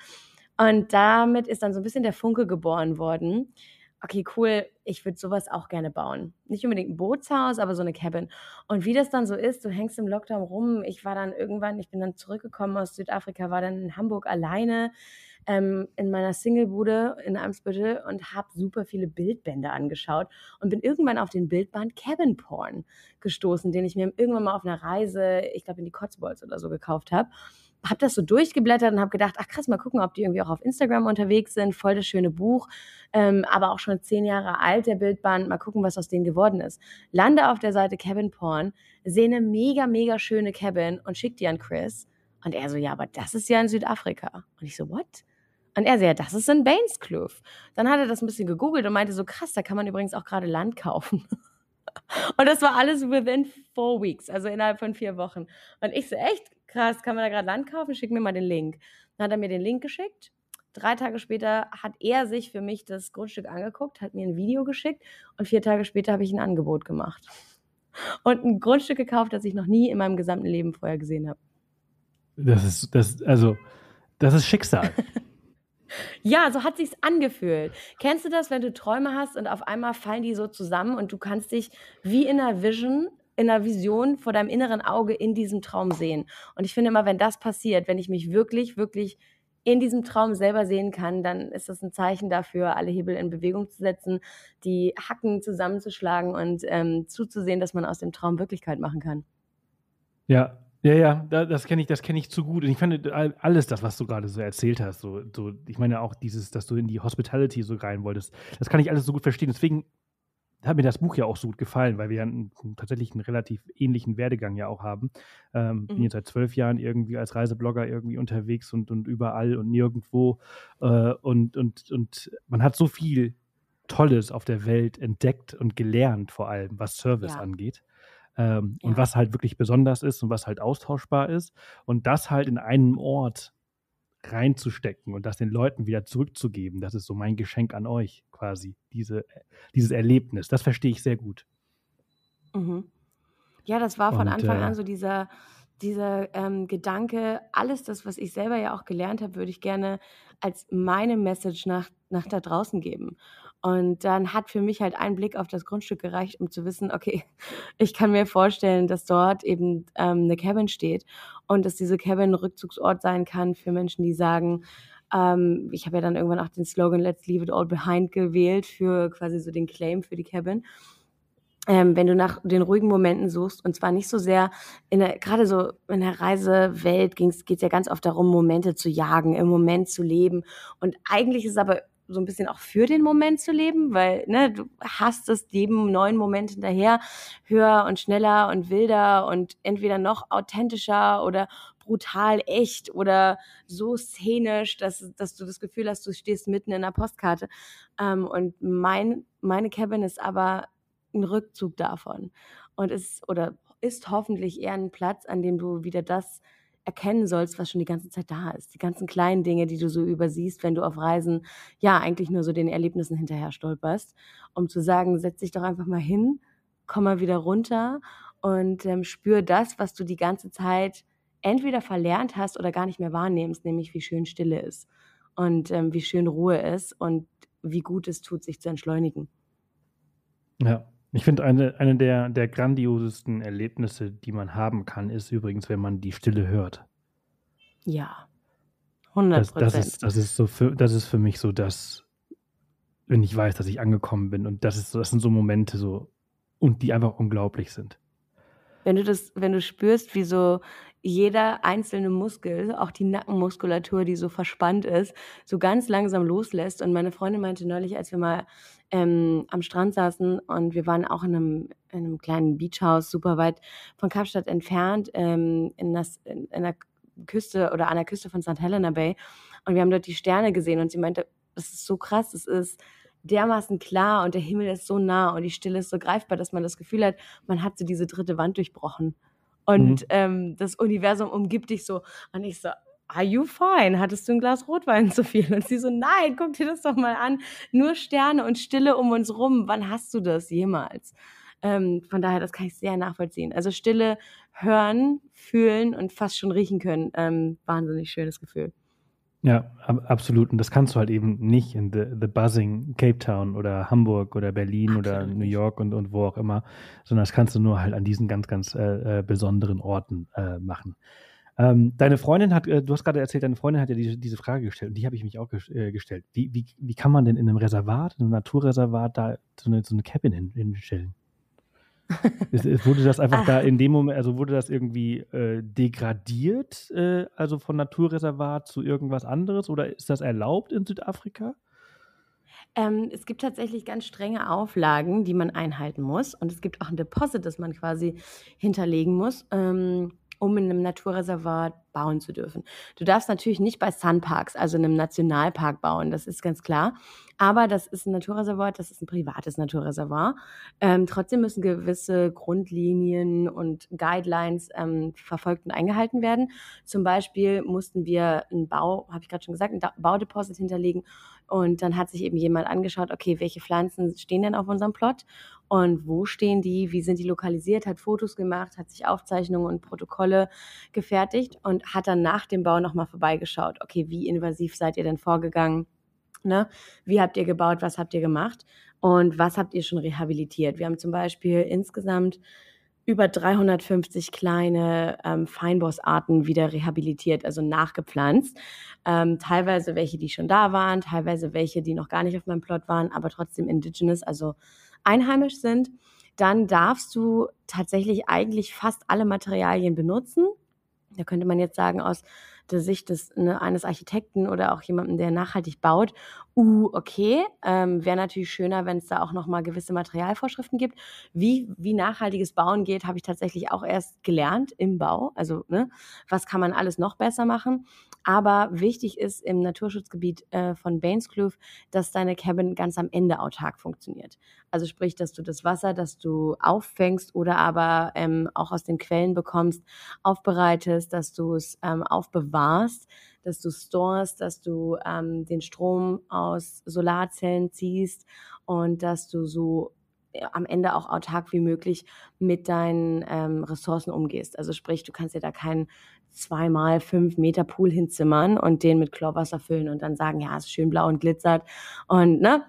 Speaker 2: Und damit ist dann so ein bisschen der Funke geboren worden. Okay, cool, ich würde sowas auch gerne bauen. Nicht unbedingt ein Bootshaus, aber so eine Cabin. Und wie das dann so ist, du hängst im Lockdown rum. Ich war dann irgendwann, ich bin dann zurückgekommen aus Südafrika, war dann in Hamburg alleine ähm, in meiner Singlebude in Amsbüttel und habe super viele Bildbände angeschaut und bin irgendwann auf den Bildband Cabin Porn gestoßen, den ich mir irgendwann mal auf einer Reise, ich glaube in die Cotswolds oder so gekauft habe habe das so durchgeblättert und habe gedacht, ach krass, mal gucken, ob die irgendwie auch auf Instagram unterwegs sind. Voll das schöne Buch, ähm, aber auch schon zehn Jahre alt, der Bildband. Mal gucken, was aus denen geworden ist. Lande auf der Seite Cabin Porn, sehe eine mega, mega schöne Cabin und schicke die an Chris. Und er so, ja, aber das ist ja in Südafrika. Und ich so, what? Und er so, ja, das ist in Bainscloof. Dann hat er das ein bisschen gegoogelt und meinte so, krass, da kann man übrigens auch gerade Land kaufen. Und das war alles within four weeks, also innerhalb von vier Wochen. Und ich so, echt? krass, kann man da gerade Land kaufen? Schick mir mal den Link. Dann hat er mir den Link geschickt. Drei Tage später hat er sich für mich das Grundstück angeguckt, hat mir ein Video geschickt und vier Tage später habe ich ein Angebot gemacht. Und ein Grundstück gekauft, das ich noch nie in meinem gesamten Leben vorher gesehen habe.
Speaker 1: Das ist, das, also, das ist Schicksal.
Speaker 2: Ja, so hat sich's angefühlt. Kennst du das, wenn du Träume hast und auf einmal fallen die so zusammen und du kannst dich wie in einer Vision in einer Vision vor deinem inneren Auge in diesem Traum sehen. Und ich finde immer, wenn das passiert, wenn ich mich wirklich, wirklich in diesem Traum selber sehen kann, dann ist das ein Zeichen dafür, alle Hebel in Bewegung zu setzen, die Hacken zusammenzuschlagen und ähm, zuzusehen, dass man aus dem Traum Wirklichkeit machen kann.
Speaker 1: Ja, ja, ja, das kenne ich, das kenne ich zu gut. Und ich finde alles das, was du gerade so erzählt hast, so, so, ich meine auch dieses, dass du in die Hospitality so rein wolltest, das kann ich alles so gut verstehen. Deswegen hat mir das Buch ja auch so gut gefallen, weil wir ja einen, tatsächlich einen relativ ähnlichen Werdegang ja auch haben. Ähm, mhm. Bin jetzt seit zwölf Jahren irgendwie als Reiseblogger irgendwie unterwegs und, und überall und nirgendwo. Äh, und, und, und man hat so viel Tolles auf der Welt entdeckt und gelernt, vor allem was Service ja. angeht. Ähm, ja. und was halt wirklich besonders ist und was halt austauschbar ist. Und das halt in einem Ort reinzustecken und das den Leuten wieder zurückzugeben, das ist so mein Geschenk an euch quasi, diese, dieses Erlebnis. Das verstehe ich sehr gut.
Speaker 2: Mhm. Ja, das war von und, Anfang äh, an so dieser, dieser ähm, Gedanke, alles das, was ich selber ja auch gelernt habe, würde ich gerne als meine Message nach, nach da draußen geben. Und dann hat für mich halt ein Blick auf das Grundstück gereicht, um zu wissen, okay, ich kann mir vorstellen, dass dort eben ähm, eine Cabin steht und dass diese Cabin ein Rückzugsort sein kann für Menschen, die sagen, ähm, ich habe ja dann irgendwann auch den Slogan Let's Leave It All Behind gewählt für quasi so den Claim für die Cabin ähm, wenn du nach den ruhigen Momenten suchst, und zwar nicht so sehr in der, gerade so in der Reisewelt geht es ja ganz oft darum, Momente zu jagen, im Moment zu leben. Und eigentlich ist aber so ein bisschen auch für den Moment zu leben, weil ne, du hast es jedem neuen Moment hinterher höher und schneller und wilder und entweder noch authentischer oder brutal echt oder so szenisch, dass, dass du das Gefühl hast, du stehst mitten in einer Postkarte. Ähm, und mein, meine Cabin ist aber ein Rückzug davon und ist oder ist hoffentlich eher ein Platz, an dem du wieder das erkennen sollst, was schon die ganze Zeit da ist. Die ganzen kleinen Dinge, die du so übersiehst, wenn du auf Reisen ja eigentlich nur so den Erlebnissen hinterher stolperst, um zu sagen, setz dich doch einfach mal hin, komm mal wieder runter und ähm, spür das, was du die ganze Zeit entweder verlernt hast oder gar nicht mehr wahrnimmst, nämlich wie schön Stille ist und ähm, wie schön Ruhe ist und wie gut es tut, sich zu entschleunigen.
Speaker 1: Ja, ich finde, eine, eine der, der grandiosesten Erlebnisse, die man haben kann, ist übrigens, wenn man die Stille hört.
Speaker 2: Ja, 100 Prozent.
Speaker 1: Das, das, ist, das, ist so für, das ist für mich so das, wenn ich weiß, dass ich angekommen bin. Und das, ist so, das sind so Momente so, und die einfach unglaublich sind.
Speaker 2: Wenn du das, wenn du spürst, wie so jeder einzelne Muskel, auch die Nackenmuskulatur, die so verspannt ist, so ganz langsam loslässt. Und meine Freundin meinte neulich, als wir mal ähm, am Strand saßen und wir waren auch in einem, in einem kleinen Beachhaus, super weit von Kapstadt entfernt, ähm, in, das, in, in der Küste oder an der Küste von St. Helena Bay. Und wir haben dort die Sterne gesehen und sie meinte, das ist so krass, es ist dermaßen klar und der Himmel ist so nah und die Stille ist so greifbar, dass man das Gefühl hat, man hat so diese dritte Wand durchbrochen. Und mhm. ähm, das Universum umgibt dich so. Und ich so, are you fine? Hattest du ein Glas Rotwein zu viel? Und sie so, nein, guck dir das doch mal an. Nur Sterne und Stille um uns rum. Wann hast du das jemals? Ähm, von daher, das kann ich sehr nachvollziehen. Also Stille hören, fühlen und fast schon riechen können. Ähm, wahnsinnig schönes Gefühl.
Speaker 1: Ja, ab, absolut. Und das kannst du halt eben nicht in the, the Buzzing Cape Town oder Hamburg oder Berlin absolut oder New York und, und wo auch immer, sondern das kannst du nur halt an diesen ganz, ganz äh, äh, besonderen Orten äh, machen. Ähm, deine Freundin hat, äh, du hast gerade erzählt, deine Freundin hat ja diese, diese Frage gestellt und die habe ich mich auch ges äh, gestellt. Wie, wie, wie kann man denn in einem Reservat, in einem Naturreservat da so eine, so eine Cabin hin, hinstellen? Wurde das einfach Ach. da in dem Moment, also wurde das irgendwie äh, degradiert, äh, also von Naturreservat zu irgendwas anderes oder ist das erlaubt in Südafrika?
Speaker 2: Ähm, es gibt tatsächlich ganz strenge Auflagen, die man einhalten muss und es gibt auch ein Deposit, das man quasi hinterlegen muss. Ähm, um in einem Naturreservat bauen zu dürfen. Du darfst natürlich nicht bei Sunparks, also in einem Nationalpark bauen, das ist ganz klar. Aber das ist ein Naturreservat, das ist ein privates Naturreservat. Ähm, trotzdem müssen gewisse Grundlinien und Guidelines ähm, verfolgt und eingehalten werden. Zum Beispiel mussten wir einen Bau, habe ich gerade schon gesagt, ein Baudeposit hinterlegen und dann hat sich eben jemand angeschaut, okay, welche Pflanzen stehen denn auf unserem Plot und wo stehen die, wie sind die lokalisiert, hat Fotos gemacht, hat sich Aufzeichnungen und Protokolle gefertigt und hat dann nach dem Bau nochmal vorbeigeschaut, okay, wie invasiv seid ihr denn vorgegangen? Ne? Wie habt ihr gebaut, was habt ihr gemacht und was habt ihr schon rehabilitiert? Wir haben zum Beispiel insgesamt über 350 kleine ähm, Feinbossarten wieder rehabilitiert, also nachgepflanzt. Ähm, teilweise welche, die schon da waren, teilweise welche, die noch gar nicht auf meinem Plot waren, aber trotzdem indigenous, also einheimisch sind. Dann darfst du tatsächlich eigentlich fast alle Materialien benutzen. Da könnte man jetzt sagen, aus der Sicht des, ne, eines Architekten oder auch jemanden, der nachhaltig baut, uh, okay, ähm, wäre natürlich schöner, wenn es da auch nochmal gewisse Materialvorschriften gibt. Wie, wie nachhaltiges Bauen geht, habe ich tatsächlich auch erst gelernt im Bau. Also, ne, was kann man alles noch besser machen? Aber wichtig ist im Naturschutzgebiet äh, von Bainskloof, dass deine Cabin ganz am Ende autark funktioniert. Also sprich, dass du das Wasser, das du auffängst oder aber ähm, auch aus den Quellen bekommst, aufbereitest, dass du es ähm, aufbewahrst, dass du stores, dass du ähm, den Strom aus Solarzellen ziehst und dass du so äh, am Ende auch autark wie möglich mit deinen ähm, Ressourcen umgehst. Also sprich, du kannst dir da keinen zweimal fünf Meter Pool hinzimmern und den mit Chlorwasser füllen und dann sagen, ja, ist schön blau und glitzert und ne,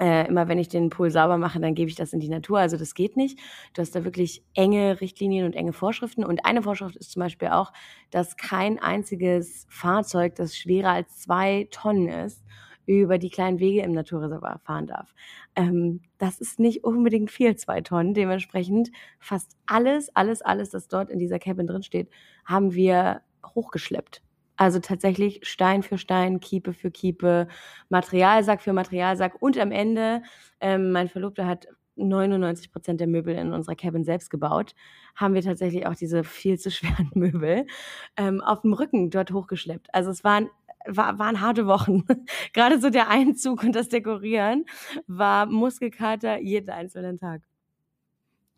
Speaker 2: äh, immer wenn ich den Pool sauber mache, dann gebe ich das in die Natur. Also das geht nicht. Du hast da wirklich enge Richtlinien und enge Vorschriften. Und eine Vorschrift ist zum Beispiel auch, dass kein einziges Fahrzeug, das schwerer als zwei Tonnen ist, über die kleinen Wege im Naturreservat fahren darf. Ähm, das ist nicht unbedingt viel, zwei Tonnen. Dementsprechend fast alles, alles, alles, das dort in dieser Cabin drin steht, haben wir hochgeschleppt. Also tatsächlich Stein für Stein, Kiepe für Kiepe, Materialsack für Materialsack und am Ende, ähm, mein Verlobter hat 99 Prozent der Möbel in unserer Cabin selbst gebaut, haben wir tatsächlich auch diese viel zu schweren Möbel ähm, auf dem Rücken dort hochgeschleppt. Also es waren war, waren harte Wochen. Gerade so der Einzug und das Dekorieren war Muskelkater jeden einzelnen Tag.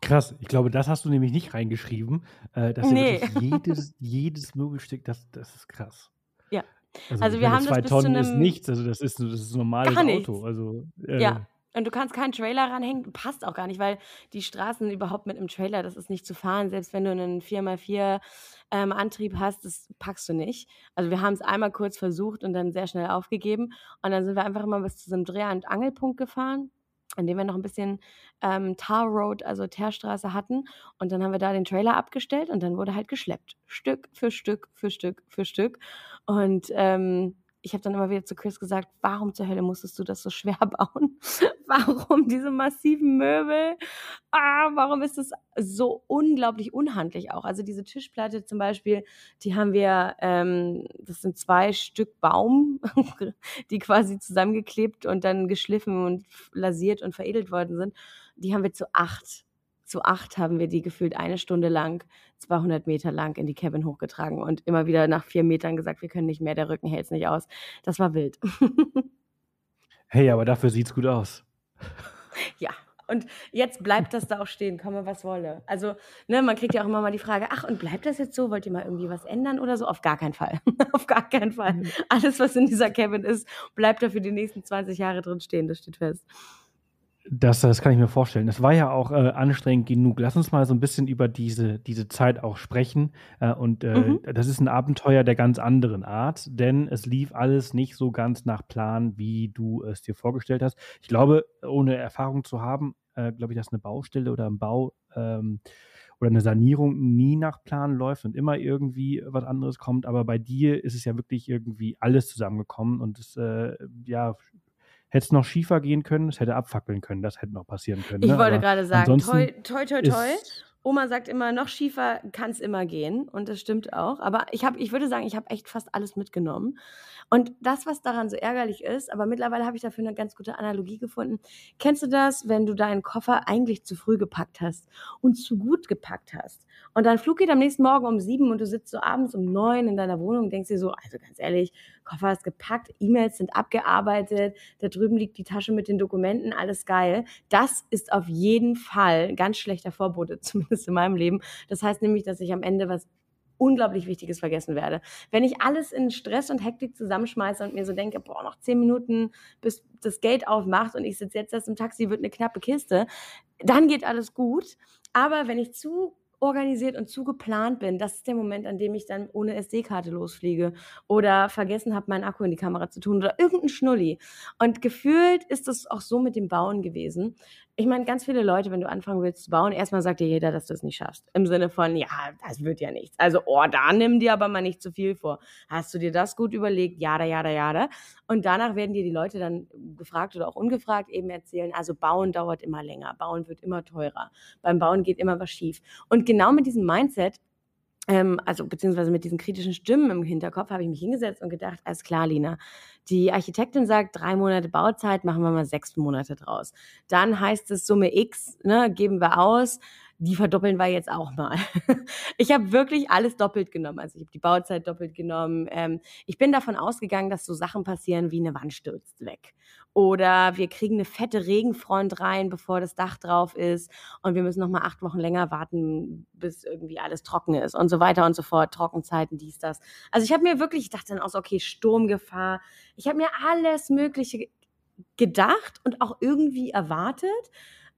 Speaker 1: Krass, ich glaube, das hast du nämlich nicht reingeschrieben. Äh, dass nee. ja jedes, jedes Möbelstück, das, das ist krass.
Speaker 2: Ja.
Speaker 1: Also, also wir haben zwei das bis Tonnen ist nichts, also das ist, das ist ein normales Auto. Also,
Speaker 2: äh, ja. Und du kannst keinen Trailer ranhängen, passt auch gar nicht, weil die Straßen überhaupt mit einem Trailer, das ist nicht zu fahren. Selbst wenn du einen 4x4 ähm, Antrieb hast, das packst du nicht. Also wir haben es einmal kurz versucht und dann sehr schnell aufgegeben. Und dann sind wir einfach immer bis zu so einem Dreh- und Angelpunkt gefahren an dem wir noch ein bisschen ähm, Tar Road, also Teerstraße hatten. Und dann haben wir da den Trailer abgestellt und dann wurde halt geschleppt. Stück für Stück für Stück für Stück. Und ähm, ich habe dann immer wieder zu Chris gesagt, warum zur Hölle musstest du das so schwer bauen? warum diese massiven Möbel? Ah, warum ist das so unglaublich unhandlich auch? Also diese Tischplatte zum Beispiel, die haben wir, ähm, das sind zwei Stück Baum, die quasi zusammengeklebt und dann geschliffen und lasiert und veredelt worden sind. Die haben wir zu acht zu acht haben wir die gefühlt eine Stunde lang, 200 Meter lang in die Cabin hochgetragen und immer wieder nach vier Metern gesagt, wir können nicht mehr, der Rücken hält es nicht aus. Das war wild.
Speaker 1: hey, aber dafür sieht es gut aus.
Speaker 2: Ja, und jetzt bleibt das da auch stehen, komme was wolle. Also, ne, man kriegt ja auch immer mal die Frage, ach, und bleibt das jetzt so? Wollt ihr mal irgendwie was ändern oder so? Auf gar keinen Fall. Auf gar keinen Fall. Mhm. Alles, was in dieser Cabin ist, bleibt da für die nächsten 20 Jahre drin stehen, das steht fest.
Speaker 1: Das, das kann ich mir vorstellen. Das war ja auch äh, anstrengend genug. Lass uns mal so ein bisschen über diese, diese Zeit auch sprechen. Äh, und äh, mhm. das ist ein Abenteuer der ganz anderen Art, denn es lief alles nicht so ganz nach Plan, wie du es dir vorgestellt hast. Ich glaube, ohne Erfahrung zu haben, äh, glaube ich, dass eine Baustelle oder ein Bau ähm, oder eine Sanierung nie nach Plan läuft und immer irgendwie was anderes kommt. Aber bei dir ist es ja wirklich irgendwie alles zusammengekommen und es äh, ja hätte es noch schiefer gehen können, es hätte abfackeln können, das hätte noch passieren können.
Speaker 2: Ich ne? wollte gerade sagen, toi, toi, toi, toi. Oma sagt immer, noch schiefer kann es immer gehen. Und das stimmt auch. Aber ich, hab, ich würde sagen, ich habe echt fast alles mitgenommen. Und das, was daran so ärgerlich ist, aber mittlerweile habe ich dafür eine ganz gute Analogie gefunden. Kennst du das, wenn du deinen Koffer eigentlich zu früh gepackt hast und zu gut gepackt hast? Und dein Flug geht am nächsten Morgen um sieben und du sitzt so abends um neun in deiner Wohnung und denkst dir so, also ganz ehrlich, Koffer ist gepackt, E-Mails sind abgearbeitet, da drüben liegt die Tasche mit den Dokumenten, alles geil. Das ist auf jeden Fall ein ganz schlechter Vorbote, zumindest in meinem Leben. Das heißt nämlich, dass ich am Ende was unglaublich Wichtiges vergessen werde. Wenn ich alles in Stress und Hektik zusammenschmeiße und mir so denke, boah, noch zehn Minuten, bis das Gate aufmacht und ich sitze jetzt erst im Taxi, wird eine knappe Kiste, dann geht alles gut. Aber wenn ich zu organisiert und zu geplant bin, das ist der Moment, an dem ich dann ohne SD-Karte losfliege oder vergessen habe, meinen Akku in die Kamera zu tun oder irgendein Schnulli. Und gefühlt ist es auch so mit dem Bauen gewesen ich meine, ganz viele Leute, wenn du anfangen willst zu bauen, erstmal sagt dir jeder, dass du es nicht schaffst. Im Sinne von, ja, das wird ja nichts. Also, oh, da nimm dir aber mal nicht zu viel vor. Hast du dir das gut überlegt? Jada, jada, jada. Und danach werden dir die Leute dann gefragt oder auch ungefragt eben erzählen, also bauen dauert immer länger, bauen wird immer teurer. Beim Bauen geht immer was schief. Und genau mit diesem Mindset ähm, also beziehungsweise mit diesen kritischen Stimmen im Hinterkopf, habe ich mich hingesetzt und gedacht, alles klar, Lina, die Architektin sagt, drei Monate Bauzeit, machen wir mal sechs Monate draus. Dann heißt es Summe X, ne, geben wir aus, die verdoppeln wir jetzt auch mal. ich habe wirklich alles doppelt genommen. Also ich habe die Bauzeit doppelt genommen. Ähm, ich bin davon ausgegangen, dass so Sachen passieren wie eine Wand stürzt weg. Oder wir kriegen eine fette Regenfront rein, bevor das Dach drauf ist. Und wir müssen noch mal acht Wochen länger warten, bis irgendwie alles trocken ist und so weiter und so fort. Trockenzeiten, dies, das. Also ich habe mir wirklich, ich dachte dann auch so, okay, Sturmgefahr. Ich habe mir alles Mögliche gedacht und auch irgendwie erwartet.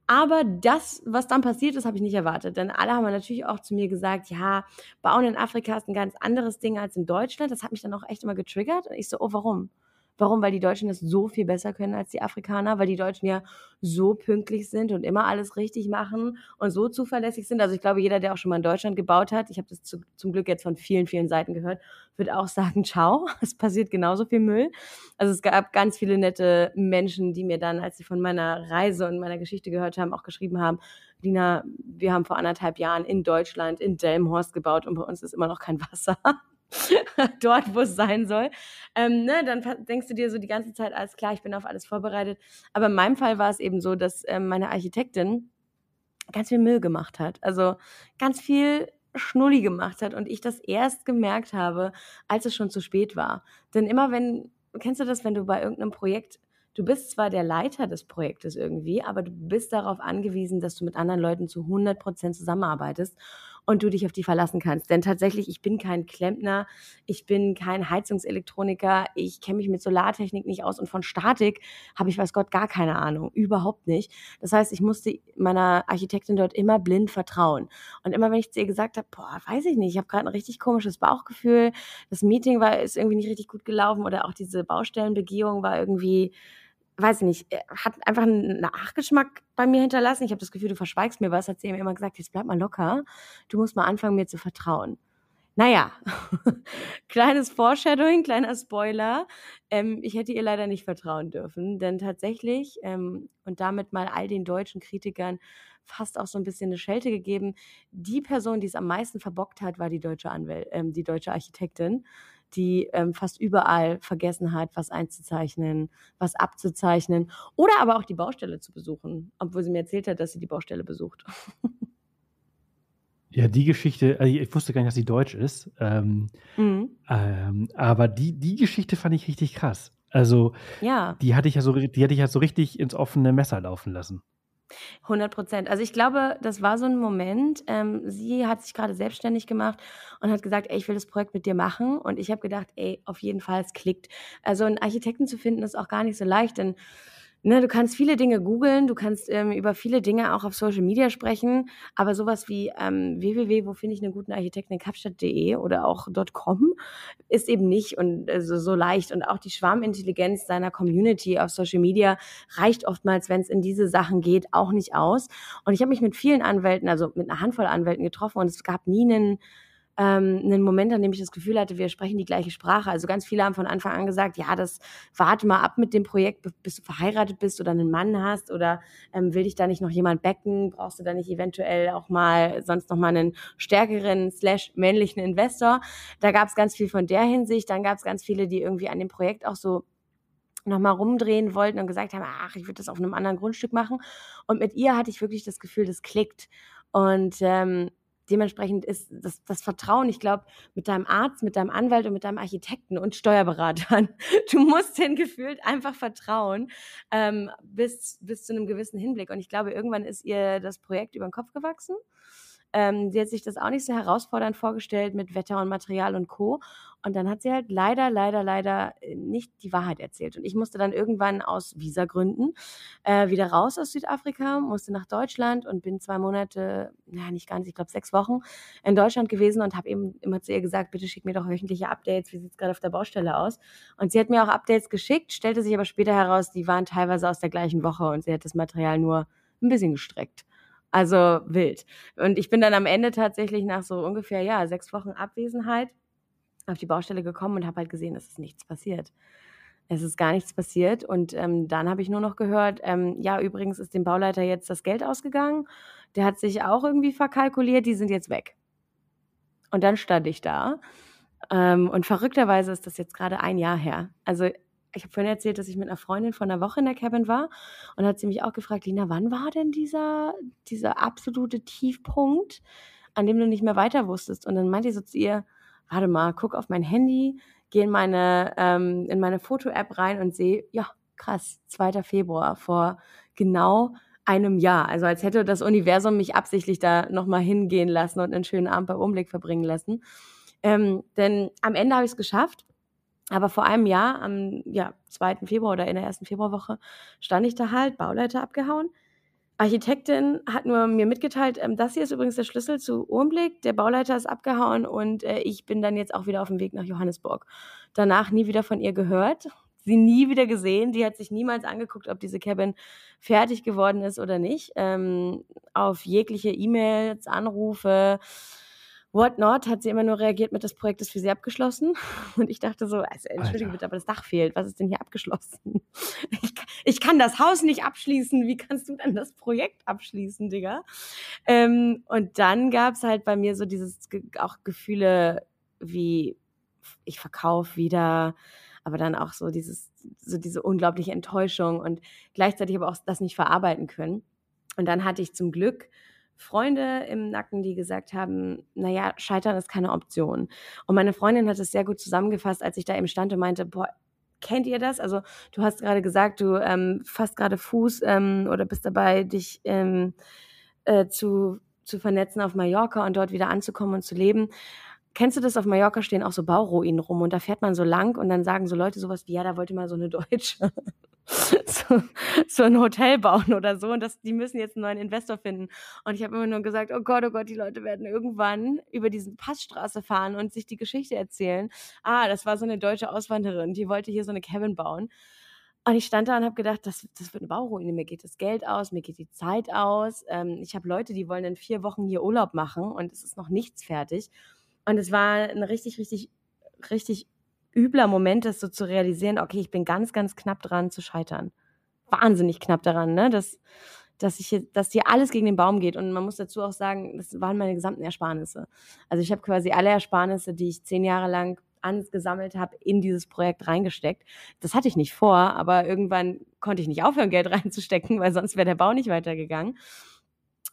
Speaker 2: Aber das, was dann passiert ist, habe ich nicht erwartet. Denn alle haben natürlich auch zu mir gesagt, ja, Bauen in Afrika ist ein ganz anderes Ding als in Deutschland. Das hat mich dann auch echt immer getriggert. Und ich so, oh, warum? Warum? Weil die Deutschen das so viel besser können als die Afrikaner, weil die Deutschen ja so pünktlich sind und immer alles richtig machen und so zuverlässig sind. Also ich glaube, jeder, der auch schon mal in Deutschland gebaut hat, ich habe das zu, zum Glück jetzt von vielen, vielen Seiten gehört, wird auch sagen, ciao, es passiert genauso viel Müll. Also es gab ganz viele nette Menschen, die mir dann, als sie von meiner Reise und meiner Geschichte gehört haben, auch geschrieben haben, Lina, wir haben vor anderthalb Jahren in Deutschland, in Delmhorst gebaut und bei uns ist immer noch kein Wasser. dort, wo es sein soll. Ähm, ne, dann denkst du dir so die ganze Zeit, alles klar, ich bin auf alles vorbereitet. Aber in meinem Fall war es eben so, dass ähm, meine Architektin ganz viel Müll gemacht hat. Also ganz viel Schnulli gemacht hat und ich das erst gemerkt habe, als es schon zu spät war. Denn immer wenn, kennst du das, wenn du bei irgendeinem Projekt du bist zwar der Leiter des Projektes irgendwie, aber du bist darauf angewiesen, dass du mit anderen Leuten zu 100 Prozent zusammenarbeitest und du dich auf die verlassen kannst. Denn tatsächlich, ich bin kein Klempner, ich bin kein Heizungselektroniker, ich kenne mich mit Solartechnik nicht aus und von Statik habe ich, weiß Gott, gar keine Ahnung, überhaupt nicht. Das heißt, ich musste meiner Architektin dort immer blind vertrauen. Und immer wenn ich zu ihr gesagt habe, boah, weiß ich nicht, ich habe gerade ein richtig komisches Bauchgefühl, das Meeting war ist irgendwie nicht richtig gut gelaufen oder auch diese Baustellenbegehung war irgendwie weiß ich nicht, hat einfach einen Nachgeschmack bei mir hinterlassen. Ich habe das Gefühl, du verschweigst mir was, hat sie mir immer gesagt, jetzt bleib mal locker, du musst mal anfangen, mir zu vertrauen. Naja, kleines Foreshadowing, kleiner Spoiler. Ähm, ich hätte ihr leider nicht vertrauen dürfen, denn tatsächlich, ähm, und damit mal all den deutschen Kritikern fast auch so ein bisschen eine Schelte gegeben, die Person, die es am meisten verbockt hat, war die deutsche Anwält, ähm, die deutsche Architektin die ähm, fast überall vergessen hat, was einzuzeichnen, was abzuzeichnen oder aber auch die Baustelle zu besuchen, obwohl sie mir erzählt hat, dass sie die Baustelle besucht.
Speaker 1: Ja, die Geschichte, also ich wusste gar nicht, dass sie deutsch ist, ähm, mhm. ähm, aber die, die Geschichte fand ich richtig krass. Also, ja. die hatte ich ja so, die hatte ich ja so richtig ins offene Messer laufen lassen.
Speaker 2: 100 Prozent. Also ich glaube, das war so ein Moment. Ähm, sie hat sich gerade selbstständig gemacht und hat gesagt, ey, ich will das Projekt mit dir machen. Und ich habe gedacht, ey, auf jeden Fall, es klickt. Also einen Architekten zu finden, ist auch gar nicht so leicht, denn Ne, du kannst viele Dinge googeln, du kannst ähm, über viele Dinge auch auf Social Media sprechen, aber sowas wie ähm, www, wo finde ich einen guten Architekten in Kapstadt.de oder auch .com ist eben nicht und also so leicht und auch die Schwarmintelligenz seiner Community auf Social Media reicht oftmals, wenn es in diese Sachen geht, auch nicht aus. Und ich habe mich mit vielen Anwälten, also mit einer Handvoll Anwälten getroffen und es gab nie einen ähm, einen Moment, an dem ich das Gefühl hatte, wir sprechen die gleiche Sprache. Also ganz viele haben von Anfang an gesagt, ja, das warte mal ab mit dem Projekt, bis du verheiratet bist oder einen Mann hast oder ähm, will dich da nicht noch jemand becken? Brauchst du da nicht eventuell auch mal sonst noch mal einen stärkeren slash männlichen Investor? Da gab es ganz viel von der Hinsicht. Dann gab es ganz viele, die irgendwie an dem Projekt auch so nochmal rumdrehen wollten und gesagt haben, ach, ich würde das auf einem anderen Grundstück machen. Und mit ihr hatte ich wirklich das Gefühl, das klickt. Und ähm, dementsprechend ist das, das Vertrauen, ich glaube, mit deinem Arzt, mit deinem Anwalt und mit deinem Architekten und Steuerberatern, du musst den gefühlt einfach vertrauen ähm, bis, bis zu einem gewissen Hinblick. Und ich glaube, irgendwann ist ihr das Projekt über den Kopf gewachsen. Ähm, sie hat sich das auch nicht so herausfordernd vorgestellt mit Wetter und Material und Co. Und dann hat sie halt leider, leider, leider äh, nicht die Wahrheit erzählt. Und ich musste dann irgendwann aus Visagründen äh, wieder raus aus Südafrika, musste nach Deutschland und bin zwei Monate, naja, nicht ganz, ich glaube sechs Wochen in Deutschland gewesen und habe eben immer zu ihr gesagt, bitte schick mir doch wöchentliche Updates, wie sieht es gerade auf der Baustelle aus. Und sie hat mir auch Updates geschickt, stellte sich aber später heraus, die waren teilweise aus der gleichen Woche und sie hat das Material nur ein bisschen gestreckt. Also wild. Und ich bin dann am Ende tatsächlich nach so ungefähr, ja, sechs Wochen Abwesenheit auf die Baustelle gekommen und habe halt gesehen, es ist nichts passiert. Es ist gar nichts passiert. Und ähm, dann habe ich nur noch gehört, ähm, ja, übrigens ist dem Bauleiter jetzt das Geld ausgegangen. Der hat sich auch irgendwie verkalkuliert, die sind jetzt weg. Und dann stand ich da. Ähm, und verrückterweise ist das jetzt gerade ein Jahr her. Also ich habe vorhin erzählt, dass ich mit einer Freundin vor einer Woche in der Cabin war und hat sie mich auch gefragt, Lina, wann war denn dieser, dieser absolute Tiefpunkt, an dem du nicht mehr weiter wusstest? Und dann meinte ich so zu ihr, warte mal, guck auf mein Handy, gehe in meine, ähm, in meine Foto-App rein und sehe, ja, krass, 2. Februar vor genau einem Jahr. Also als hätte das Universum mich absichtlich da nochmal hingehen lassen und einen schönen Abend bei Umblick verbringen lassen. Ähm, denn am Ende habe ich es geschafft. Aber vor einem Jahr, am ja, 2. Februar oder in der ersten Februarwoche, stand ich da halt, Bauleiter abgehauen. Architektin hat nur mir mitgeteilt, ähm, das hier ist übrigens der Schlüssel zu Urmblick. Der Bauleiter ist abgehauen und äh, ich bin dann jetzt auch wieder auf dem Weg nach Johannesburg. Danach nie wieder von ihr gehört sie nie wieder gesehen. Die hat sich niemals angeguckt, ob diese Cabin fertig geworden ist oder nicht. Ähm, auf jegliche E-Mails, Anrufe, whatnot, hat sie immer nur reagiert mit, das Projekt ist für sie abgeschlossen. Und ich dachte so, also entschuldige Alter. bitte, aber das Dach fehlt. Was ist denn hier abgeschlossen? Ich, ich, kann das Haus nicht abschließen. Wie kannst du dann das Projekt abschließen, Digga? Ähm, und dann gab es halt bei mir so dieses auch Gefühle wie ich verkaufe wieder aber dann auch so dieses, so diese unglaubliche Enttäuschung und gleichzeitig aber auch das nicht verarbeiten können. Und dann hatte ich zum Glück Freunde im Nacken, die gesagt haben, naja, scheitern ist keine Option. Und meine Freundin hat es sehr gut zusammengefasst, als ich da eben stand und meinte, boah, kennt ihr das? Also du hast gerade gesagt, du ähm, fasst gerade Fuß ähm, oder bist dabei, dich ähm, äh, zu, zu vernetzen auf Mallorca und dort wieder anzukommen und zu leben. Kennst du das? Auf Mallorca stehen auch so Bauruinen rum und da fährt man so lang und dann sagen so Leute sowas wie, ja, da wollte mal so eine Deutsche so, so ein Hotel bauen oder so und das, die müssen jetzt einen neuen Investor finden. Und ich habe immer nur gesagt, oh Gott, oh Gott, die Leute werden irgendwann über diese Passstraße fahren und sich die Geschichte erzählen. Ah, das war so eine deutsche Auswanderin, die wollte hier so eine Cabin bauen. Und ich stand da und habe gedacht, das, das wird eine Bauruine. Mir geht das Geld aus, mir geht die Zeit aus. Ähm, ich habe Leute, die wollen in vier Wochen hier Urlaub machen und es ist noch nichts fertig. Und es war ein richtig, richtig, richtig übler Moment, das so zu realisieren, okay, ich bin ganz, ganz knapp dran zu scheitern. Wahnsinnig knapp daran, ne? Dass, dass, ich hier, dass hier alles gegen den Baum geht. Und man muss dazu auch sagen, das waren meine gesamten Ersparnisse. Also ich habe quasi alle Ersparnisse, die ich zehn Jahre lang angesammelt habe, in dieses Projekt reingesteckt. Das hatte ich nicht vor, aber irgendwann konnte ich nicht aufhören, Geld reinzustecken, weil sonst wäre der Bau nicht weitergegangen.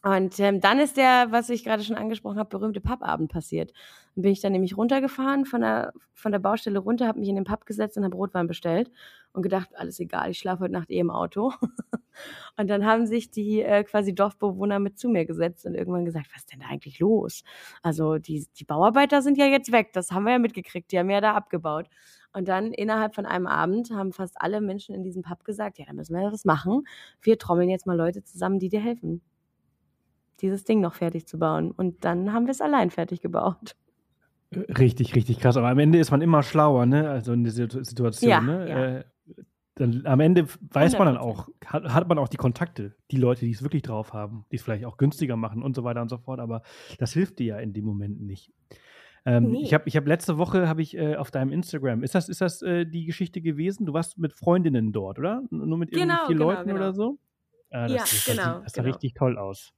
Speaker 2: Und ähm, dann ist der, was ich gerade schon angesprochen habe, berühmte Pappabend passiert. Dann bin ich dann nämlich runtergefahren von der, von der Baustelle runter, habe mich in den Pub gesetzt und habe Rotwein bestellt und gedacht, alles egal, ich schlafe heute Nacht eh im Auto. und dann haben sich die äh, quasi Dorfbewohner mit zu mir gesetzt und irgendwann gesagt, was ist denn da eigentlich los? Also die, die Bauarbeiter sind ja jetzt weg, das haben wir ja mitgekriegt, die haben ja da abgebaut. Und dann innerhalb von einem Abend haben fast alle Menschen in diesem Pub gesagt, ja, da müssen wir ja was machen. Wir trommeln jetzt mal Leute zusammen, die dir helfen dieses Ding noch fertig zu bauen. Und dann haben wir es allein fertig gebaut.
Speaker 1: Richtig, richtig krass. Aber am Ende ist man immer schlauer, ne? Also in der Situation, ja, ne? Ja. Äh, dann, am Ende weiß 100%. man dann auch, hat, hat, man auch die Kontakte, die Leute, die es wirklich drauf haben, die es vielleicht auch günstiger machen und so weiter und so fort. Aber das hilft dir ja in dem Moment nicht. Ähm, nee. Ich habe ich hab letzte Woche habe ich äh, auf deinem Instagram, ist das, ist das äh, die Geschichte gewesen? Du warst mit Freundinnen dort, oder? Nur mit irgendwie genau, vier genau, Leuten genau. oder so?
Speaker 2: Ah, das, ja,
Speaker 1: das,
Speaker 2: genau.
Speaker 1: Das sah genau. richtig toll aus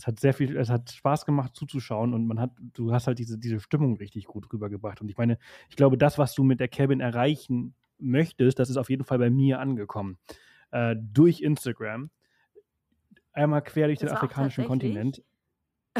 Speaker 1: es hat sehr viel, es hat Spaß gemacht zuzuschauen und man hat, du hast halt diese, diese Stimmung richtig gut rübergebracht. Und ich meine, ich glaube, das, was du mit der Cabin erreichen möchtest, das ist auf jeden Fall bei mir angekommen. Äh, durch Instagram. Einmal quer durch den afrikanischen Kontinent.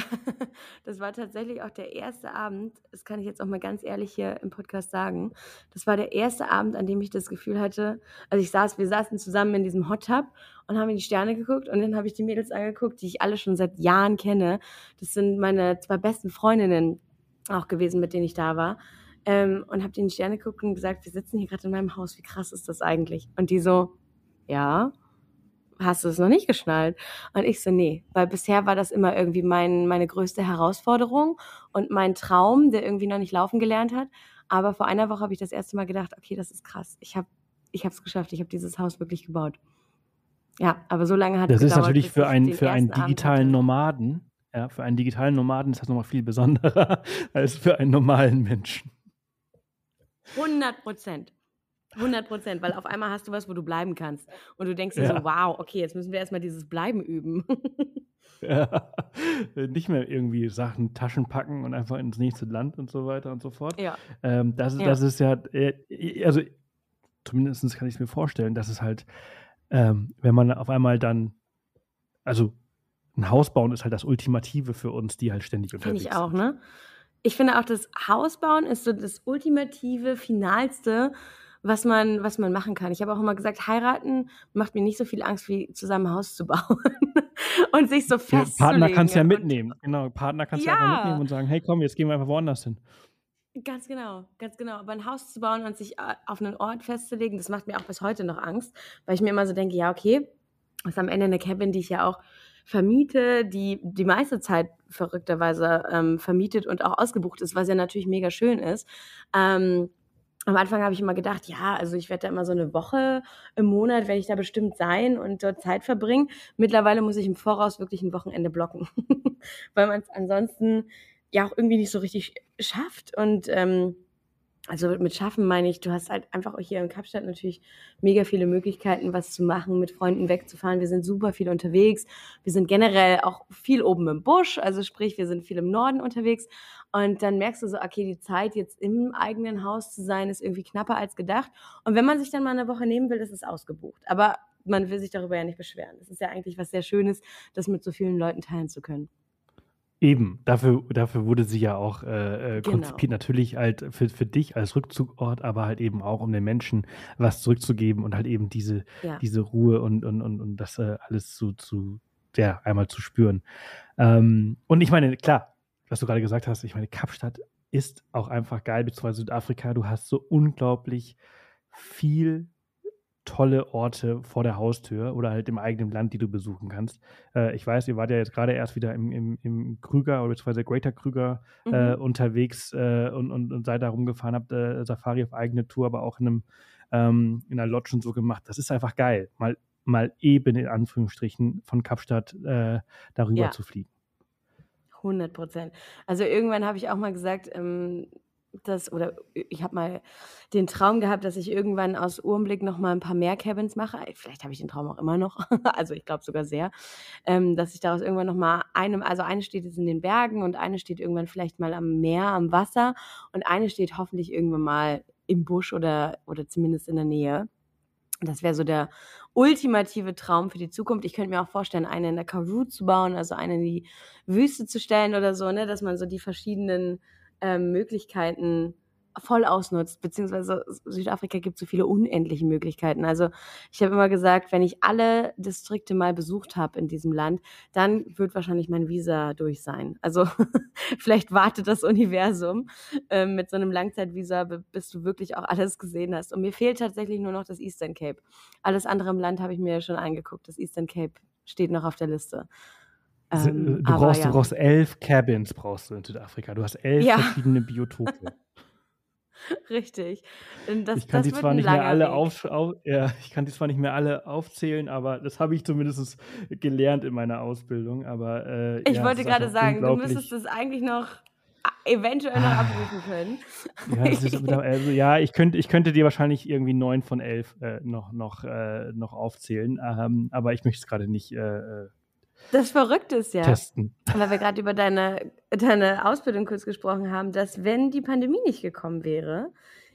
Speaker 2: das war tatsächlich auch der erste Abend, das kann ich jetzt auch mal ganz ehrlich hier im Podcast sagen. Das war der erste Abend, an dem ich das Gefühl hatte, also ich saß, wir saßen zusammen in diesem Hot Tub und haben in die Sterne geguckt und dann habe ich die Mädels angeguckt, die ich alle schon seit Jahren kenne. Das sind meine zwei besten Freundinnen auch gewesen, mit denen ich da war. Ähm, und habe die in die Sterne geguckt und gesagt, wir sitzen hier gerade in meinem Haus, wie krass ist das eigentlich? Und die so, ja, hast du es noch nicht geschnallt? Und ich so, nee, weil bisher war das immer irgendwie mein, meine größte Herausforderung und mein Traum, der irgendwie noch nicht laufen gelernt hat. Aber vor einer Woche habe ich das erste Mal gedacht, okay, das ist krass. Ich habe ich es geschafft. Ich habe dieses Haus wirklich gebaut. Ja, aber so lange hat
Speaker 1: das es. Das ist natürlich für, ein, für einen digitalen Nomaden, ja, für einen digitalen Nomaden ist das nochmal viel besonderer als für einen normalen Menschen.
Speaker 2: 100 Prozent. 100 Prozent, weil auf einmal hast du was, wo du bleiben kannst. Und du denkst dir ja. so, wow, okay, jetzt müssen wir erstmal dieses Bleiben üben.
Speaker 1: ja. Nicht mehr irgendwie Sachen, Taschen packen und einfach ins nächste Land und so weiter und so fort.
Speaker 2: Ja.
Speaker 1: Ähm, das, ja. das ist ja, äh, also zumindest kann ich es mir vorstellen, dass es halt, ähm, wenn man auf einmal dann, also ein Haus bauen ist halt das Ultimative für uns, die halt ständig unterwegs
Speaker 2: sind. Finde ich auch, ne? Ich finde auch, das Hausbauen ist so das ultimative, finalste, was man, was man machen kann. Ich habe auch immer gesagt, heiraten macht mir nicht so viel Angst, wie zusammen ein Haus zu bauen und sich so festzulegen.
Speaker 1: Partner kannst du ja mitnehmen. Genau, Partner kannst du ja. einfach mitnehmen und sagen, hey komm, jetzt gehen wir einfach woanders hin.
Speaker 2: Ganz genau, ganz genau. Aber ein Haus zu bauen und sich äh, auf einen Ort festzulegen, das macht mir auch bis heute noch Angst, weil ich mir immer so denke, ja, okay, das ist am Ende eine Cabin, die ich ja auch vermiete, die die meiste Zeit verrückterweise ähm, vermietet und auch ausgebucht ist, was ja natürlich mega schön ist. Ähm, am Anfang habe ich immer gedacht, ja, also ich werde da immer so eine Woche im Monat, werde ich da bestimmt sein und dort Zeit verbringen. Mittlerweile muss ich im Voraus wirklich ein Wochenende blocken, weil man es ansonsten ja auch irgendwie nicht so richtig schafft. Und ähm, also mit Schaffen meine ich, du hast halt einfach auch hier in Kapstadt natürlich mega viele Möglichkeiten, was zu machen, mit Freunden wegzufahren. Wir sind super viel unterwegs. Wir sind generell auch viel oben im Busch, also sprich, wir sind viel im Norden unterwegs. Und dann merkst du so, okay, die Zeit jetzt im eigenen Haus zu sein, ist irgendwie knapper als gedacht. Und wenn man sich dann mal eine Woche nehmen will, ist es ausgebucht. Aber man will sich darüber ja nicht beschweren. Das ist ja eigentlich was sehr Schönes, das mit so vielen Leuten teilen zu können.
Speaker 1: Eben, dafür, dafür wurde sie ja auch äh, äh, genau. konzipiert, natürlich halt für, für dich als Rückzugort, aber halt eben auch, um den Menschen was zurückzugeben und halt eben diese, ja. diese Ruhe und, und, und, und das äh, alles zu, zu, ja, einmal zu spüren. Ähm, und ich meine, klar, was du gerade gesagt hast, ich meine, Kapstadt ist auch einfach geil, beziehungsweise Südafrika, du hast so unglaublich viel tolle Orte vor der Haustür oder halt im eigenen Land, die du besuchen kannst. Äh, ich weiß, ihr wart ja jetzt gerade erst wieder im, im, im Krüger oder beziehungsweise Greater Krüger äh, mhm. unterwegs äh, und, und, und seid da rumgefahren, habt äh, Safari auf eigene Tour, aber auch in einem ähm, in einer Lodge und so gemacht. Das ist einfach geil, mal, mal eben in Anführungsstrichen von Kapstadt äh, darüber ja. zu fliegen.
Speaker 2: 100 Prozent. Also irgendwann habe ich auch mal gesagt, ähm, das, oder ich habe mal den Traum gehabt, dass ich irgendwann aus Urmblick noch mal ein paar mehr Cabins mache. Vielleicht habe ich den Traum auch immer noch, also ich glaube sogar sehr, ähm, dass ich daraus irgendwann noch mal einem, also eine steht jetzt in den Bergen und eine steht irgendwann vielleicht mal am Meer, am Wasser und eine steht hoffentlich irgendwann mal im Busch oder, oder zumindest in der Nähe. Das wäre so der ultimative Traum für die Zukunft. Ich könnte mir auch vorstellen, eine in der Karoo zu bauen, also eine in die Wüste zu stellen oder so, ne, dass man so die verschiedenen ähm, Möglichkeiten voll ausnutzt, beziehungsweise Südafrika gibt so viele unendliche Möglichkeiten. Also ich habe immer gesagt, wenn ich alle Distrikte mal besucht habe in diesem Land, dann wird wahrscheinlich mein Visa durch sein. Also vielleicht wartet das Universum ähm, mit so einem Langzeitvisa, bis du wirklich auch alles gesehen hast. Und mir fehlt tatsächlich nur noch das Eastern Cape. Alles andere im Land habe ich mir schon angeguckt. Das Eastern Cape steht noch auf der Liste.
Speaker 1: Ähm, du, brauchst, ja. du brauchst elf Cabins brauchst du in Südafrika. Du hast elf ja. verschiedene Biotope.
Speaker 2: Richtig.
Speaker 1: Das, ich kann die zwar nicht mehr alle auf, auf, ja, ich kann die zwar nicht mehr alle aufzählen, aber das habe ich zumindest gelernt in meiner Ausbildung. Aber äh,
Speaker 2: ich ja, wollte gerade sagen, du müsstest es eigentlich noch eventuell noch abrufen können.
Speaker 1: Ja, ist, also, ja ich, könnte, ich könnte dir wahrscheinlich irgendwie neun von elf äh, noch, noch, äh, noch aufzählen, ähm, aber ich möchte es gerade nicht äh, äh
Speaker 2: das Verrückte ist ja, testen. weil wir gerade über deine, deine Ausbildung kurz gesprochen haben, dass wenn die Pandemie nicht gekommen wäre,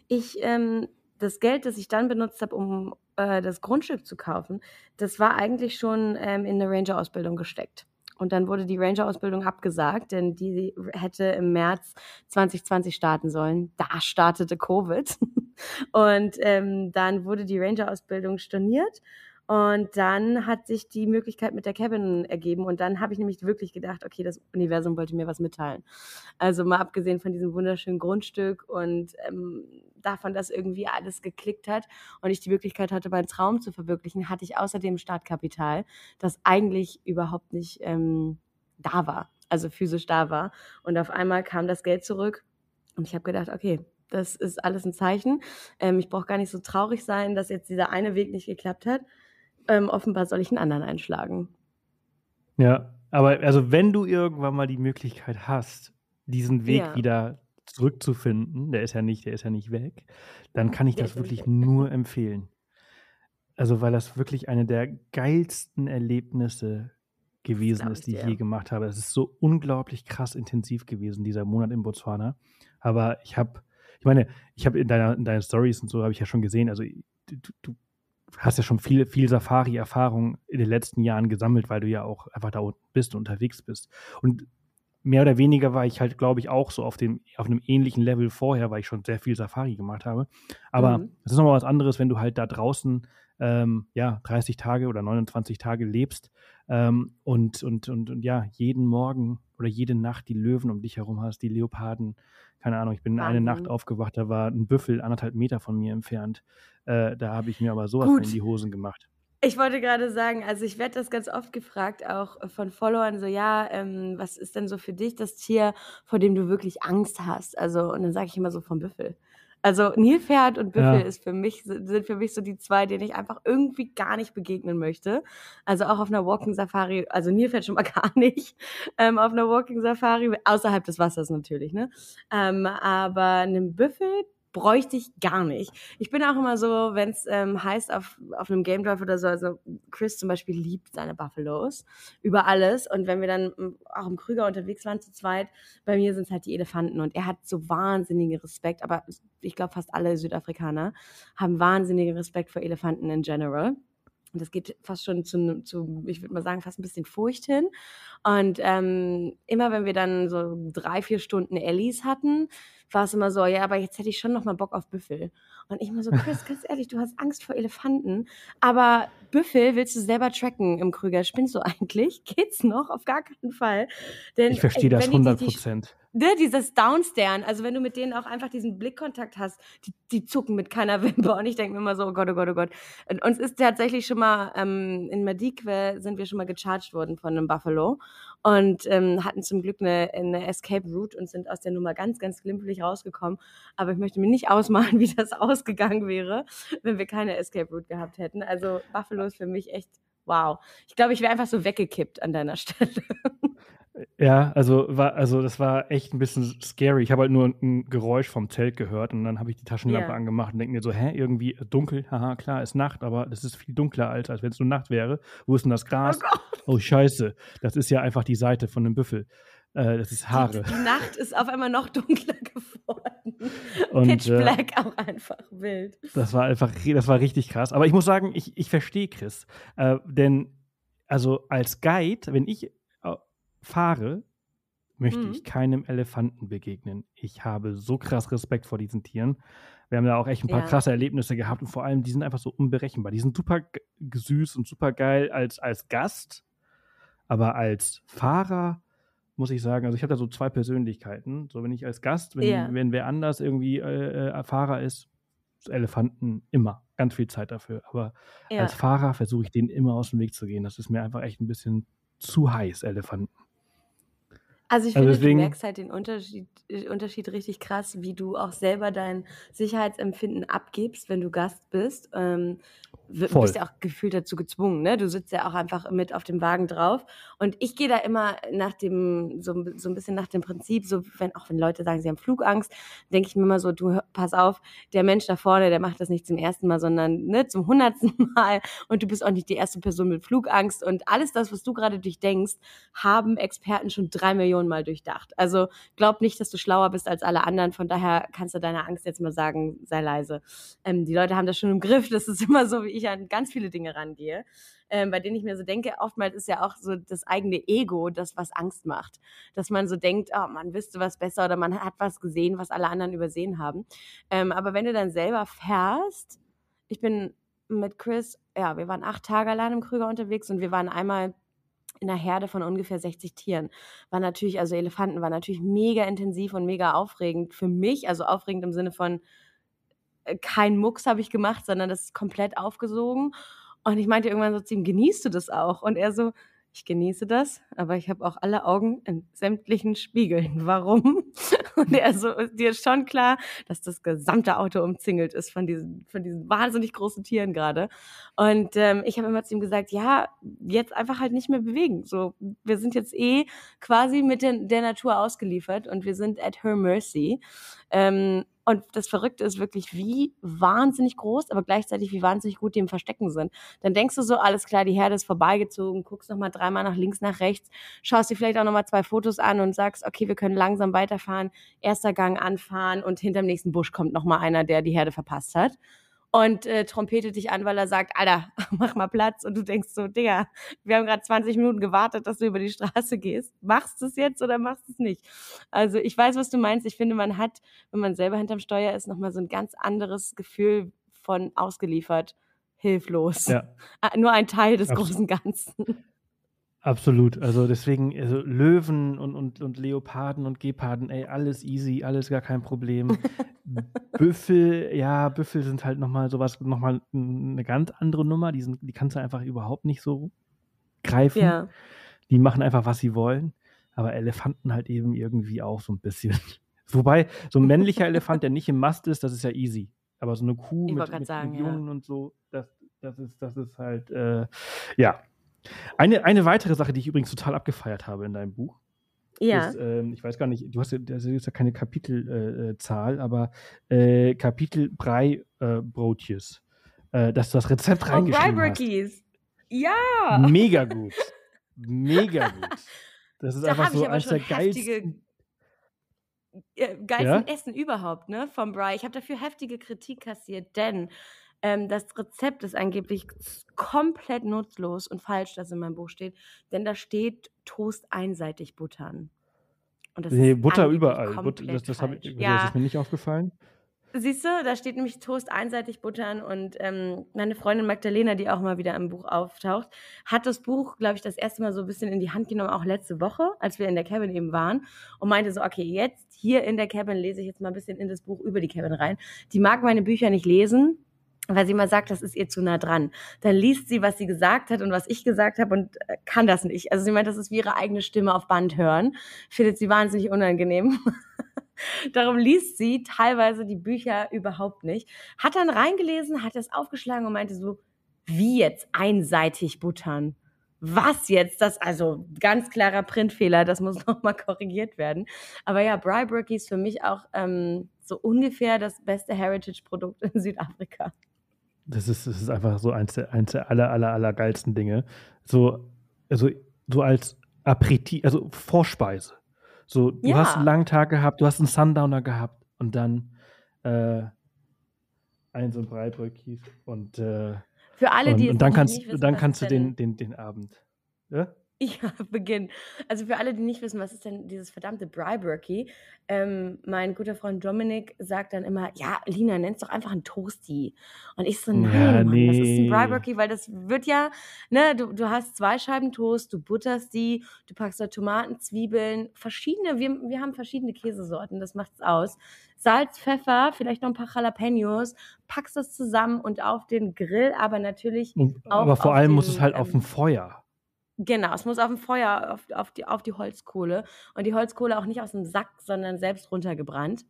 Speaker 2: ich ähm, das Geld, das ich dann benutzt habe, um äh, das Grundstück zu kaufen, das war eigentlich schon ähm, in eine Ranger-Ausbildung gesteckt. Und dann wurde die Ranger-Ausbildung abgesagt, denn die hätte im März 2020 starten sollen. Da startete Covid. Und ähm, dann wurde die Ranger-Ausbildung storniert. Und dann hat sich die Möglichkeit mit der Cabin ergeben. Und dann habe ich nämlich wirklich gedacht, okay, das Universum wollte mir was mitteilen. Also mal abgesehen von diesem wunderschönen Grundstück und ähm, davon, dass irgendwie alles geklickt hat und ich die Möglichkeit hatte, meinen Traum zu verwirklichen, hatte ich außerdem Startkapital, das eigentlich überhaupt nicht ähm, da war, also physisch da war. Und auf einmal kam das Geld zurück und ich habe gedacht, okay, das ist alles ein Zeichen. Ähm, ich brauche gar nicht so traurig sein, dass jetzt dieser eine Weg nicht geklappt hat ähm, offenbar soll ich einen anderen einschlagen.
Speaker 1: Ja, aber also wenn du irgendwann mal die Möglichkeit hast, diesen Weg ja. wieder zurückzufinden, der ist ja nicht, der ist ja nicht weg, dann kann ich das wirklich nur empfehlen. Also, weil das wirklich eine der geilsten Erlebnisse gewesen ist, die ich je gemacht habe. Es ist so unglaublich krass intensiv gewesen, dieser Monat in Botswana. Aber ich habe, ich meine, ich habe in, in deinen Stories und so habe ich ja schon gesehen, also du, du hast ja schon viel, viel Safari-Erfahrung in den letzten Jahren gesammelt, weil du ja auch einfach da unten bist und unterwegs bist. Und mehr oder weniger war ich halt, glaube ich, auch so auf, dem, auf einem ähnlichen Level vorher, weil ich schon sehr viel Safari gemacht habe. Aber mhm. es ist nochmal was anderes, wenn du halt da draußen ähm, ja, 30 Tage oder 29 Tage lebst ähm, und, und, und, und ja, jeden Morgen oder jede Nacht die Löwen um dich herum hast, die Leoparden, keine Ahnung, ich bin Wahnsinn. eine Nacht aufgewacht, da war ein Büffel anderthalb Meter von mir entfernt. Äh, da habe ich mir aber sowas in die Hosen gemacht.
Speaker 2: Ich wollte gerade sagen, also ich werde das ganz oft gefragt, auch von Followern, so ja, ähm, was ist denn so für dich das Tier, vor dem du wirklich Angst hast? Also, und dann sage ich immer so vom Büffel. Also Nilpferd und Büffel ja. ist für mich, sind für mich so die zwei, denen ich einfach irgendwie gar nicht begegnen möchte. Also auch auf einer Walking Safari, also Nilpferd schon mal gar nicht, ähm, auf einer Walking Safari, außerhalb des Wassers natürlich, ne? Ähm, aber einem Büffel bräuchte ich gar nicht. Ich bin auch immer so, wenn es ähm, heißt auf, auf einem Game Drive oder so, also Chris zum Beispiel liebt seine Buffalos über alles. Und wenn wir dann ähm, auch im Krüger unterwegs waren zu zweit, bei mir sind es halt die Elefanten und er hat so wahnsinnigen Respekt, aber ich glaube fast alle Südafrikaner haben wahnsinnigen Respekt vor Elefanten in general. Und das geht fast schon zu, zu ich würde mal sagen, fast ein bisschen Furcht hin. Und ähm, immer wenn wir dann so drei, vier Stunden Ellis hatten, war es immer so, ja, aber jetzt hätte ich schon noch mal Bock auf Büffel. Und ich immer so, Chris, ganz ehrlich, du hast Angst vor Elefanten, aber Büffel willst du selber tracken im Krüger. Spinnst du eigentlich? Geht's noch? Auf gar keinen Fall.
Speaker 1: Denn, ich verstehe das 100 Prozent
Speaker 2: ne, dieses Downstern, also wenn du mit denen auch einfach diesen Blickkontakt hast, die, die zucken mit keiner Wimper und ich denke mir immer so, oh Gott, oh Gott, oh Gott. Und uns ist tatsächlich schon mal, ähm, in Madikwe sind wir schon mal gecharged worden von einem Buffalo und ähm, hatten zum Glück eine, eine Escape Route und sind aus der Nummer ganz, ganz glimpflich rausgekommen. Aber ich möchte mir nicht ausmalen, wie das ausgegangen wäre, wenn wir keine Escape Route gehabt hätten. Also Buffalo ist für mich echt wow. Ich glaube, ich wäre einfach so weggekippt an deiner Stelle.
Speaker 1: Ja, also war, also das war echt ein bisschen scary. Ich habe halt nur ein Geräusch vom Zelt gehört und dann habe ich die Taschenlampe yeah. angemacht und denke mir so, hä, irgendwie dunkel, haha, klar, ist Nacht, aber das ist viel dunkler als, als wenn es nur Nacht wäre. Wo ist denn das Gras? Oh, oh, scheiße, das ist ja einfach die Seite von einem Büffel. Äh, das ist Haare.
Speaker 2: Die, die, Nacht ist auf einmal noch dunkler geworden. Und, Pitch äh, Black äh, auch einfach wild.
Speaker 1: Das war einfach, das war richtig krass. Aber ich muss sagen, ich, ich verstehe Chris. Äh, denn also als Guide, wenn ich fahre, möchte mhm. ich keinem Elefanten begegnen. Ich habe so krass Respekt vor diesen Tieren. Wir haben da auch echt ein paar ja. krasse Erlebnisse gehabt und vor allem, die sind einfach so unberechenbar. Die sind super süß und super geil als, als Gast, aber als Fahrer muss ich sagen, also ich habe da so zwei Persönlichkeiten. So, wenn ich als Gast, wenn, ja. wenn wer anders irgendwie äh, äh Fahrer ist, Elefanten immer ganz viel Zeit dafür. Aber ja. als Fahrer versuche ich denen immer aus dem Weg zu gehen. Das ist mir einfach echt ein bisschen zu heiß, Elefanten.
Speaker 2: Also ich also finde, deswegen, du merkst halt den Unterschied, äh, Unterschied richtig krass, wie du auch selber dein Sicherheitsempfinden abgibst, wenn du Gast bist. Ähm, Voll. bist ja auch gefühlt dazu gezwungen, ne? Du sitzt ja auch einfach mit auf dem Wagen drauf. Und ich gehe da immer nach dem, so, so ein bisschen nach dem Prinzip, so wenn, auch wenn Leute sagen, sie haben Flugangst, denke ich mir immer so, du pass auf, der Mensch da vorne, der macht das nicht zum ersten Mal, sondern ne, zum hundertsten Mal. Und du bist auch nicht die erste Person mit Flugangst. Und alles das, was du gerade durchdenkst, haben Experten schon drei Millionen Mal durchdacht. Also glaub nicht, dass du schlauer bist als alle anderen. Von daher kannst du deiner Angst jetzt mal sagen, sei leise. Ähm, die Leute haben das schon im Griff. Das ist immer so, wie ich an ganz viele Dinge rangehe, ähm, bei denen ich mir so denke, oftmals ist ja auch so das eigene Ego das, was Angst macht. Dass man so denkt, oh, man wüsste was besser oder man hat was gesehen, was alle anderen übersehen haben. Ähm, aber wenn du dann selber fährst, ich bin mit Chris, ja, wir waren acht Tage allein im Krüger unterwegs und wir waren einmal in einer Herde von ungefähr 60 Tieren. War natürlich, also Elefanten war natürlich mega intensiv und mega aufregend für mich, also aufregend im Sinne von, äh, kein Mucks habe ich gemacht, sondern das ist komplett aufgesogen. Und ich meinte irgendwann so zu ihm, genießt du das auch? Und er so, ich genieße das, aber ich habe auch alle Augen in sämtlichen Spiegeln. Warum? Und er so, dir ist schon klar, dass das gesamte Auto umzingelt ist von diesen, von diesen wahnsinnig großen Tieren gerade. Und ähm, ich habe immer zu ihm gesagt, ja, jetzt einfach halt nicht mehr bewegen. So, wir sind jetzt eh quasi mit der, der Natur ausgeliefert und wir sind at her mercy. Ähm, und das Verrückte ist wirklich, wie wahnsinnig groß, aber gleichzeitig wie wahnsinnig gut die im Verstecken sind. Dann denkst du so, alles klar, die Herde ist vorbeigezogen, guckst nochmal dreimal nach links, nach rechts, schaust dir vielleicht auch nochmal zwei Fotos an und sagst, okay, wir können langsam weiterfahren, erster Gang anfahren und hinterm nächsten Busch kommt nochmal einer, der die Herde verpasst hat und äh, trompetet dich an, weil er sagt, Alter, mach mal Platz. Und du denkst so, Digga, wir haben gerade 20 Minuten gewartet, dass du über die Straße gehst. Machst du es jetzt oder machst du es nicht? Also ich weiß, was du meinst. Ich finde, man hat, wenn man selber hinterm Steuer ist, nochmal so ein ganz anderes Gefühl von ausgeliefert, hilflos. Ja. Ah, nur ein Teil des Absolut. großen Ganzen.
Speaker 1: Absolut. Also deswegen, also Löwen und, und, und Leoparden und Geparden, ey, alles easy, alles gar kein Problem. Büffel, ja, Büffel sind halt nochmal sowas, nochmal eine ganz andere Nummer. Die, sind, die kannst du einfach überhaupt nicht so greifen. Ja. Die machen einfach, was sie wollen. Aber Elefanten halt eben irgendwie auch so ein bisschen. Wobei, so ein männlicher Elefant, der nicht im Mast ist, das ist ja easy. Aber so eine Kuh mit, mit, sagen, Jungen ja. und so, das, das, ist, das ist halt, äh, ja, eine, eine weitere Sache, die ich übrigens total abgefeiert habe in deinem Buch. Ja. Ist, ähm, ich weiß gar nicht, du hast ja, das ist ja keine Kapitelzahl, äh, äh aber äh, Kapitel Brei äh, Brotjes. Äh, dass du das Rezept oh, reingeschrieben hast.
Speaker 2: Ja.
Speaker 1: Mega gut. Mega gut. Das ist da einfach so eines der geilsten.
Speaker 2: Äh, geilsten ja? Essen überhaupt, ne? Vom Bry. Ich habe dafür heftige Kritik kassiert, denn ähm, das Rezept ist angeblich komplett nutzlos und falsch, dass in meinem Buch steht, denn da steht Toast einseitig buttern.
Speaker 1: Und das nee, Butter überall. Butter, das, das, ich, ja. das ist mir nicht aufgefallen.
Speaker 2: Siehst du, da steht nämlich Toast einseitig buttern und ähm, meine Freundin Magdalena, die auch mal wieder im Buch auftaucht, hat das Buch, glaube ich, das erste Mal so ein bisschen in die Hand genommen, auch letzte Woche, als wir in der Cabin eben waren und meinte so, okay, jetzt hier in der Cabin lese ich jetzt mal ein bisschen in das Buch über die Cabin rein. Die mag meine Bücher nicht lesen, weil sie mal sagt, das ist ihr zu nah dran. Dann liest sie, was sie gesagt hat und was ich gesagt habe und äh, kann das nicht. Also sie meint, das ist wie ihre eigene Stimme auf Band hören. Findet sie wahnsinnig unangenehm. Darum liest sie teilweise die Bücher überhaupt nicht. Hat dann reingelesen, hat es aufgeschlagen und meinte so, wie jetzt einseitig buttern? Was jetzt? Das, also ganz klarer Printfehler, das muss nochmal korrigiert werden. Aber ja, Brybrookie ist für mich auch ähm, so ungefähr das beste Heritage-Produkt in Südafrika.
Speaker 1: Das ist, das ist einfach so eins der, eins der aller, aller, aller geilsten Dinge. So, also, so als Aperitif, also Vorspeise. So, du ja. hast einen langen Tag gehabt, du hast einen Sundowner gehabt und dann äh, ein so ein Breibröckis und äh,
Speaker 2: für alle, die
Speaker 1: und, und dann kannst, wissen, dann kannst du den, den, den Abend. Ja?
Speaker 2: Ja, Beginn. Also für alle, die nicht wissen, was ist denn dieses verdammte Briberkey? Ähm, mein guter Freund Dominik sagt dann immer, ja, Lina, nenn's doch einfach ein Toasty. Und ich so, nein, ja, Mann, nee. das ist ein Briberkey, weil das wird ja, ne, du, du hast zwei Scheiben Toast, du butterst die, du packst da Tomaten, Zwiebeln, verschiedene, wir, wir haben verschiedene Käsesorten, das macht's aus. Salz, Pfeffer, vielleicht noch ein paar Jalapenos, packst das zusammen und auf den Grill, aber natürlich
Speaker 1: und, auch Aber vor allem den, muss es halt ähm, auf dem Feuer.
Speaker 2: Genau, es muss auf dem Feuer, auf, auf, die, auf die Holzkohle. Und die Holzkohle auch nicht aus dem Sack, sondern selbst runtergebrannt.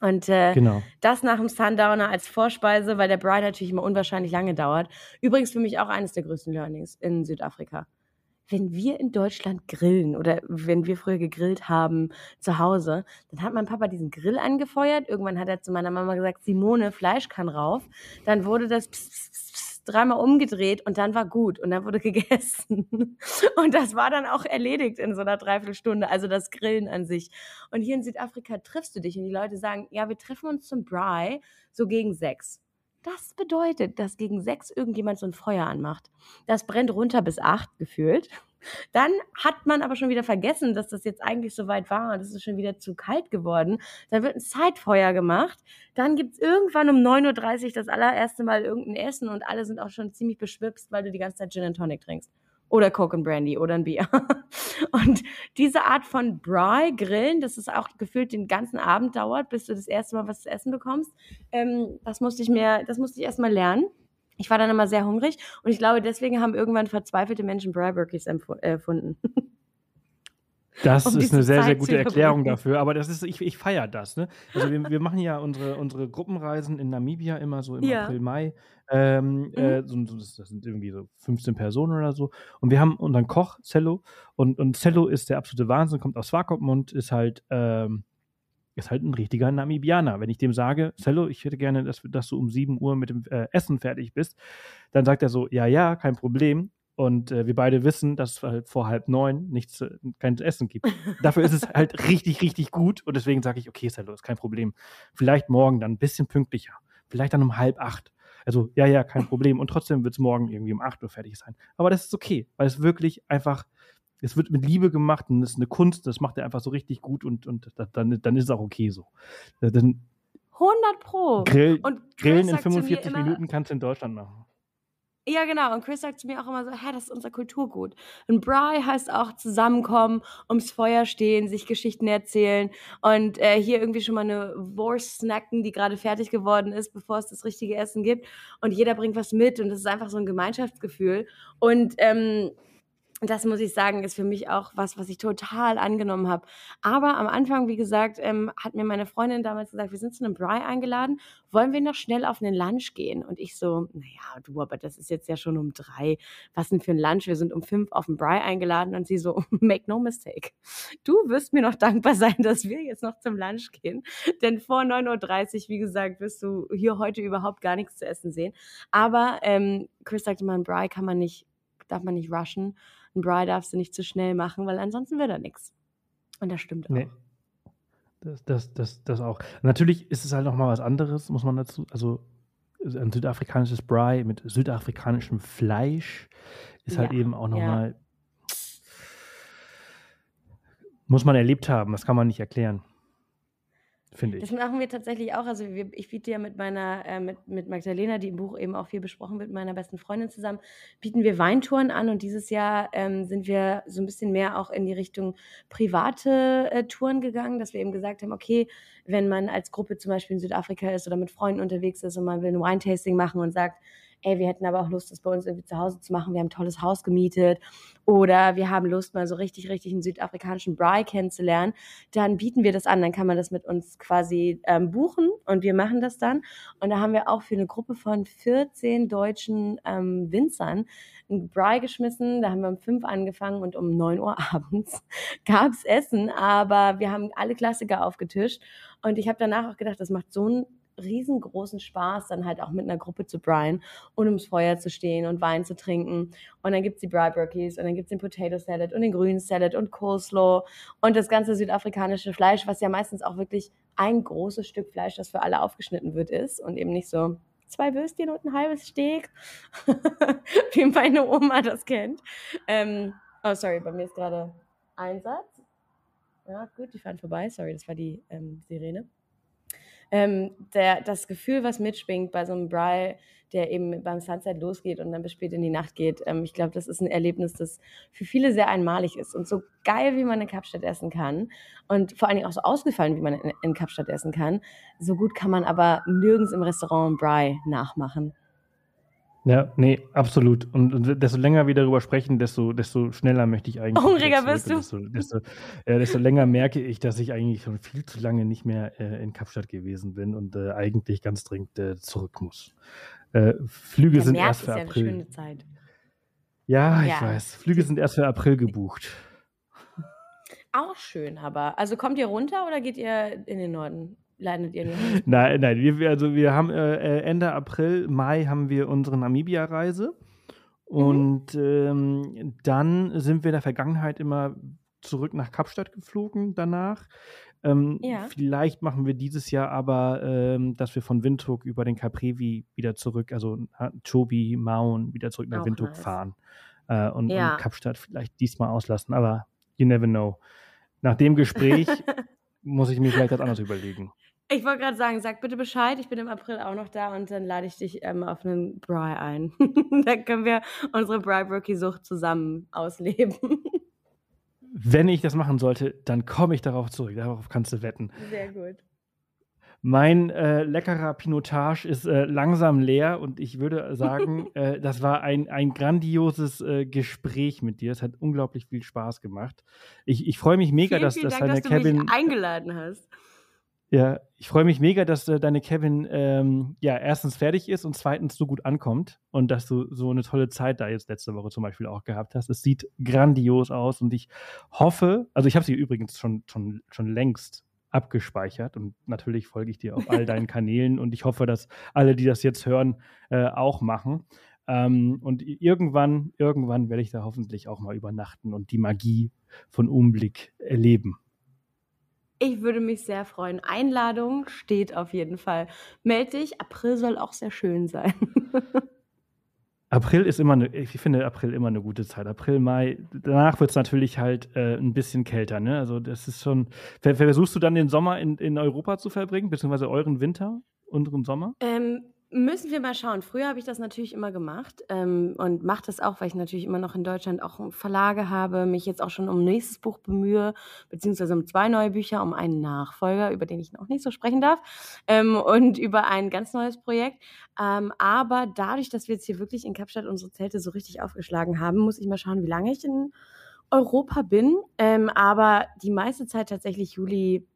Speaker 2: Und äh, genau. das nach dem Sundowner als Vorspeise, weil der Bride natürlich immer unwahrscheinlich lange dauert. Übrigens für mich auch eines der größten Learnings in Südafrika. Wenn wir in Deutschland grillen oder wenn wir früher gegrillt haben zu Hause, dann hat mein Papa diesen Grill angefeuert. Irgendwann hat er zu meiner Mama gesagt, Simone, Fleisch kann rauf. Dann wurde das pss, pss, dreimal umgedreht und dann war gut und dann wurde gegessen. Und das war dann auch erledigt in so einer Dreiviertelstunde, also das Grillen an sich. Und hier in Südafrika triffst du dich und die Leute sagen, ja, wir treffen uns zum Bry so gegen sechs. Das bedeutet, dass gegen sechs irgendjemand so ein Feuer anmacht. Das brennt runter bis acht gefühlt. Dann hat man aber schon wieder vergessen, dass das jetzt eigentlich so weit war es ist schon wieder zu kalt geworden. Dann wird ein Zeitfeuer gemacht. Dann gibt es irgendwann um 9.30 Uhr das allererste Mal irgendein Essen und alle sind auch schon ziemlich beschwipst, weil du die ganze Zeit Gin and Tonic trinkst. Oder Coke and Brandy oder ein Bier. und diese Art von Bry, Grillen, das ist auch gefühlt den ganzen Abend dauert, bis du das erste Mal was zu essen bekommst, ähm, das musste ich mir, das musste ich erst mal lernen. Ich war dann immer sehr hungrig und ich glaube, deswegen haben irgendwann verzweifelte Menschen Bryburkis erfunden.
Speaker 1: Das um ist eine sehr, Zeit sehr gute Erklärung dafür, aber das ist, ich, ich feiere das. Ne? Also wir, wir machen ja unsere, unsere Gruppenreisen in Namibia immer so im ja. April, Mai. Ähm, mhm. äh, so, das sind irgendwie so 15 Personen oder so. Und wir haben unseren Koch, Cello, und, und Cello ist der absolute Wahnsinn, kommt aus Swakopmund, ist halt, ähm, ist halt ein richtiger Namibianer. Wenn ich dem sage, Cello, ich hätte gerne, dass, dass du um 7 Uhr mit dem äh, Essen fertig bist, dann sagt er so, ja, ja, kein Problem. Und äh, wir beide wissen, dass es halt vor halb neun nichts, äh, kein Essen gibt. Dafür ist es halt richtig, richtig gut. Und deswegen sage ich, okay, Cello, ist kein Problem. Vielleicht morgen dann ein bisschen pünktlicher. Vielleicht dann um halb acht. Also, ja, ja, kein Problem. Und trotzdem wird es morgen irgendwie um acht Uhr fertig sein. Aber das ist okay, weil es wirklich einfach, es wird mit Liebe gemacht und es ist eine Kunst, das macht er einfach so richtig gut und, und dann, dann ist es auch okay so.
Speaker 2: Dann 100 Pro.
Speaker 1: Grill, und Grillen in 45 Minuten kannst du in Deutschland machen.
Speaker 2: Ja, genau. Und Chris sagt zu mir auch immer so, hä, das ist unser Kulturgut. Und Bry heißt auch zusammenkommen, ums Feuer stehen, sich Geschichten erzählen und äh, hier irgendwie schon mal eine Wurst snacken, die gerade fertig geworden ist, bevor es das richtige Essen gibt. Und jeder bringt was mit und das ist einfach so ein Gemeinschaftsgefühl. Und ähm, und das muss ich sagen, ist für mich auch was, was ich total angenommen habe. Aber am Anfang, wie gesagt, ähm, hat mir meine Freundin damals gesagt, wir sind zu einem Bry eingeladen, wollen wir noch schnell auf einen Lunch gehen? Und ich so, naja, du, aber das ist jetzt ja schon um drei. Was denn für ein Lunch? Wir sind um fünf auf den Bry eingeladen. Und sie so, make no mistake. Du wirst mir noch dankbar sein, dass wir jetzt noch zum Lunch gehen. Denn vor 9.30 Uhr, wie gesagt, wirst du hier heute überhaupt gar nichts zu essen sehen. Aber ähm, Chris sagte mal, ein Bry kann man nicht, darf man nicht rushen. Ein Bry darfst du nicht zu schnell machen, weil ansonsten wird er nichts. Und das stimmt auch. Nee.
Speaker 1: Das, das, das, das auch. Natürlich ist es halt nochmal was anderes, muss man dazu. Also ein südafrikanisches Bry mit südafrikanischem Fleisch ist halt ja, halt eben auch nochmal. Ja. Muss man erlebt haben, das kann man nicht erklären finde ich.
Speaker 2: Das machen wir tatsächlich auch. Also wir, ich biete ja mit meiner, äh, mit, mit Magdalena, die im Buch eben auch viel besprochen wird, meiner besten Freundin zusammen, bieten wir Weintouren an und dieses Jahr ähm, sind wir so ein bisschen mehr auch in die Richtung private äh, Touren gegangen, dass wir eben gesagt haben, okay, wenn man als Gruppe zum Beispiel in Südafrika ist oder mit Freunden unterwegs ist und man will ein Wine-Tasting machen und sagt, ey, wir hätten aber auch Lust, das bei uns irgendwie zu Hause zu machen. Wir haben ein tolles Haus gemietet oder wir haben Lust, mal so richtig, richtig einen südafrikanischen Bry kennenzulernen. Dann bieten wir das an. Dann kann man das mit uns quasi ähm, buchen und wir machen das dann. Und da haben wir auch für eine Gruppe von 14 deutschen ähm, Winzern ein Bry geschmissen. Da haben wir um fünf angefangen und um neun Uhr abends gab's Essen. Aber wir haben alle Klassiker aufgetischt. Und ich habe danach auch gedacht, das macht so einen riesengroßen Spaß, dann halt auch mit einer Gruppe zu bryen und ums Feuer zu stehen und Wein zu trinken. Und dann gibt es die Bry Brookies und dann gibt es den Potato Salad und den grünen Salad und Coleslaw und das ganze südafrikanische Fleisch, was ja meistens auch wirklich ein großes Stück Fleisch, das für alle aufgeschnitten wird, ist und eben nicht so zwei Würstchen und ein halbes Steak, wie meine Oma das kennt. Ähm, oh, sorry, bei mir ist gerade Einsatz. Ja, gut, die fahren vorbei. Sorry, das war die ähm, Sirene ähm, der, das Gefühl, was mitschwingt bei so einem Bry, der eben beim Sunset losgeht und dann bis spät in die Nacht geht, ähm, ich glaube, das ist ein Erlebnis, das für viele sehr einmalig ist. Und so geil, wie man in Kapstadt essen kann und vor allen Dingen auch so ausgefallen, wie man in, in Kapstadt essen kann, so gut kann man aber nirgends im Restaurant Bry nachmachen.
Speaker 1: Ja, nee, absolut. Und, desto länger wir darüber sprechen, desto, desto schneller möchte ich eigentlich.
Speaker 2: Hungriger wirst du.
Speaker 1: Desto, desto, äh, desto, länger merke ich, dass ich eigentlich schon viel zu lange nicht mehr äh, in Kapstadt gewesen bin und äh, eigentlich ganz dringend äh, zurück muss. Äh, Flüge Der sind März erst für ist April. Ja, eine schöne Zeit. Ja, ich ja. weiß. Flüge sind erst für April gebucht.
Speaker 2: Auch schön, aber. Also kommt ihr runter oder geht ihr in den Norden? Landet ihr
Speaker 1: nicht? Nein, nein, wir, also wir haben äh, äh, Ende April, Mai haben wir unsere Namibia-Reise. Mhm. Und mhm. ähm, dann sind wir in der Vergangenheit immer zurück nach Kapstadt geflogen danach. Ähm, ja. Vielleicht machen wir dieses Jahr aber, ähm, dass wir von Windhoek über den Caprevi wieder zurück, also Chobi, Maun, wieder zurück nach Auch Windhoek nice. fahren äh, und, ja. und Kapstadt vielleicht diesmal auslassen. Aber you never know. Nach dem Gespräch muss ich mir vielleicht das anders überlegen.
Speaker 2: Ich wollte gerade sagen, sag bitte Bescheid, ich bin im April auch noch da und dann lade ich dich ähm, auf einen Bry ein. dann können wir unsere Bry-Brookie-Sucht zusammen ausleben.
Speaker 1: Wenn ich das machen sollte, dann komme ich darauf zurück. Darauf kannst du wetten.
Speaker 2: Sehr gut.
Speaker 1: Mein äh, leckerer Pinotage ist äh, langsam leer und ich würde sagen, äh, das war ein, ein grandioses äh, Gespräch mit dir. Es hat unglaublich viel Spaß gemacht. Ich, ich freue mich mega,
Speaker 2: vielen,
Speaker 1: dass,
Speaker 2: vielen
Speaker 1: dass
Speaker 2: Dank,
Speaker 1: deine
Speaker 2: dass du
Speaker 1: Kevin.
Speaker 2: mich eingeladen hast.
Speaker 1: Ja, ich freue mich mega, dass äh, deine Kevin ähm, ja erstens fertig ist und zweitens so gut ankommt und dass du so eine tolle Zeit da jetzt letzte Woche zum Beispiel auch gehabt hast. Es sieht grandios aus und ich hoffe, also ich habe sie übrigens schon, schon, schon längst abgespeichert und natürlich folge ich dir auf all deinen Kanälen und ich hoffe, dass alle, die das jetzt hören, äh, auch machen. Ähm, und irgendwann, irgendwann werde ich da hoffentlich auch mal übernachten und die Magie von Umblick erleben.
Speaker 2: Ich würde mich sehr freuen. Einladung steht auf jeden Fall. Meld dich. April soll auch sehr schön sein.
Speaker 1: April ist immer eine, ich finde April immer eine gute Zeit. April, Mai, danach wird es natürlich halt äh, ein bisschen kälter, ne? Also das ist schon. Versuchst du dann den Sommer in, in Europa zu verbringen, beziehungsweise euren Winter, unseren Sommer?
Speaker 2: Ähm, Müssen wir mal schauen. Früher habe ich das natürlich immer gemacht ähm, und mache das auch, weil ich natürlich immer noch in Deutschland auch Verlage habe, mich jetzt auch schon um ein nächstes Buch bemühe, beziehungsweise um zwei neue Bücher, um einen Nachfolger, über den ich noch nicht so sprechen darf, ähm, und über ein ganz neues Projekt. Ähm, aber dadurch, dass wir jetzt hier wirklich in Kapstadt unsere Zelte so richtig aufgeschlagen haben, muss ich mal schauen, wie lange ich in Europa bin. Ähm, aber die meiste Zeit tatsächlich Juli,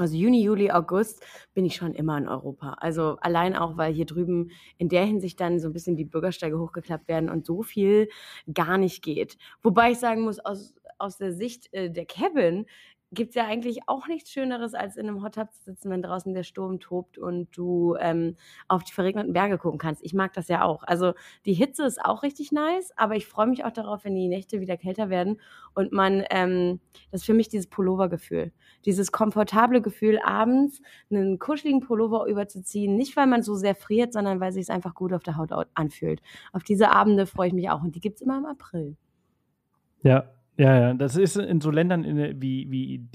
Speaker 2: also Juni, Juli, August bin ich schon immer in Europa. Also allein auch, weil hier drüben in der Hinsicht dann so ein bisschen die Bürgersteige hochgeklappt werden und so viel gar nicht geht. Wobei ich sagen muss, aus, aus der Sicht äh, der Kevin gibt es ja eigentlich auch nichts Schöneres, als in einem Hot Tub zu sitzen, wenn draußen der Sturm tobt und du ähm, auf die verregneten Berge gucken kannst. Ich mag das ja auch. Also die Hitze ist auch richtig nice, aber ich freue mich auch darauf, wenn die Nächte wieder kälter werden und man, ähm, das ist für mich dieses Pullover-Gefühl. Dieses komfortable Gefühl, abends einen kuscheligen Pullover überzuziehen. Nicht, weil man so sehr friert, sondern weil sich es einfach gut auf der Haut anfühlt. Auf diese Abende freue ich mich auch und die gibt es immer im April.
Speaker 1: Ja, ja, ja, das ist in so Ländern in, wie, wie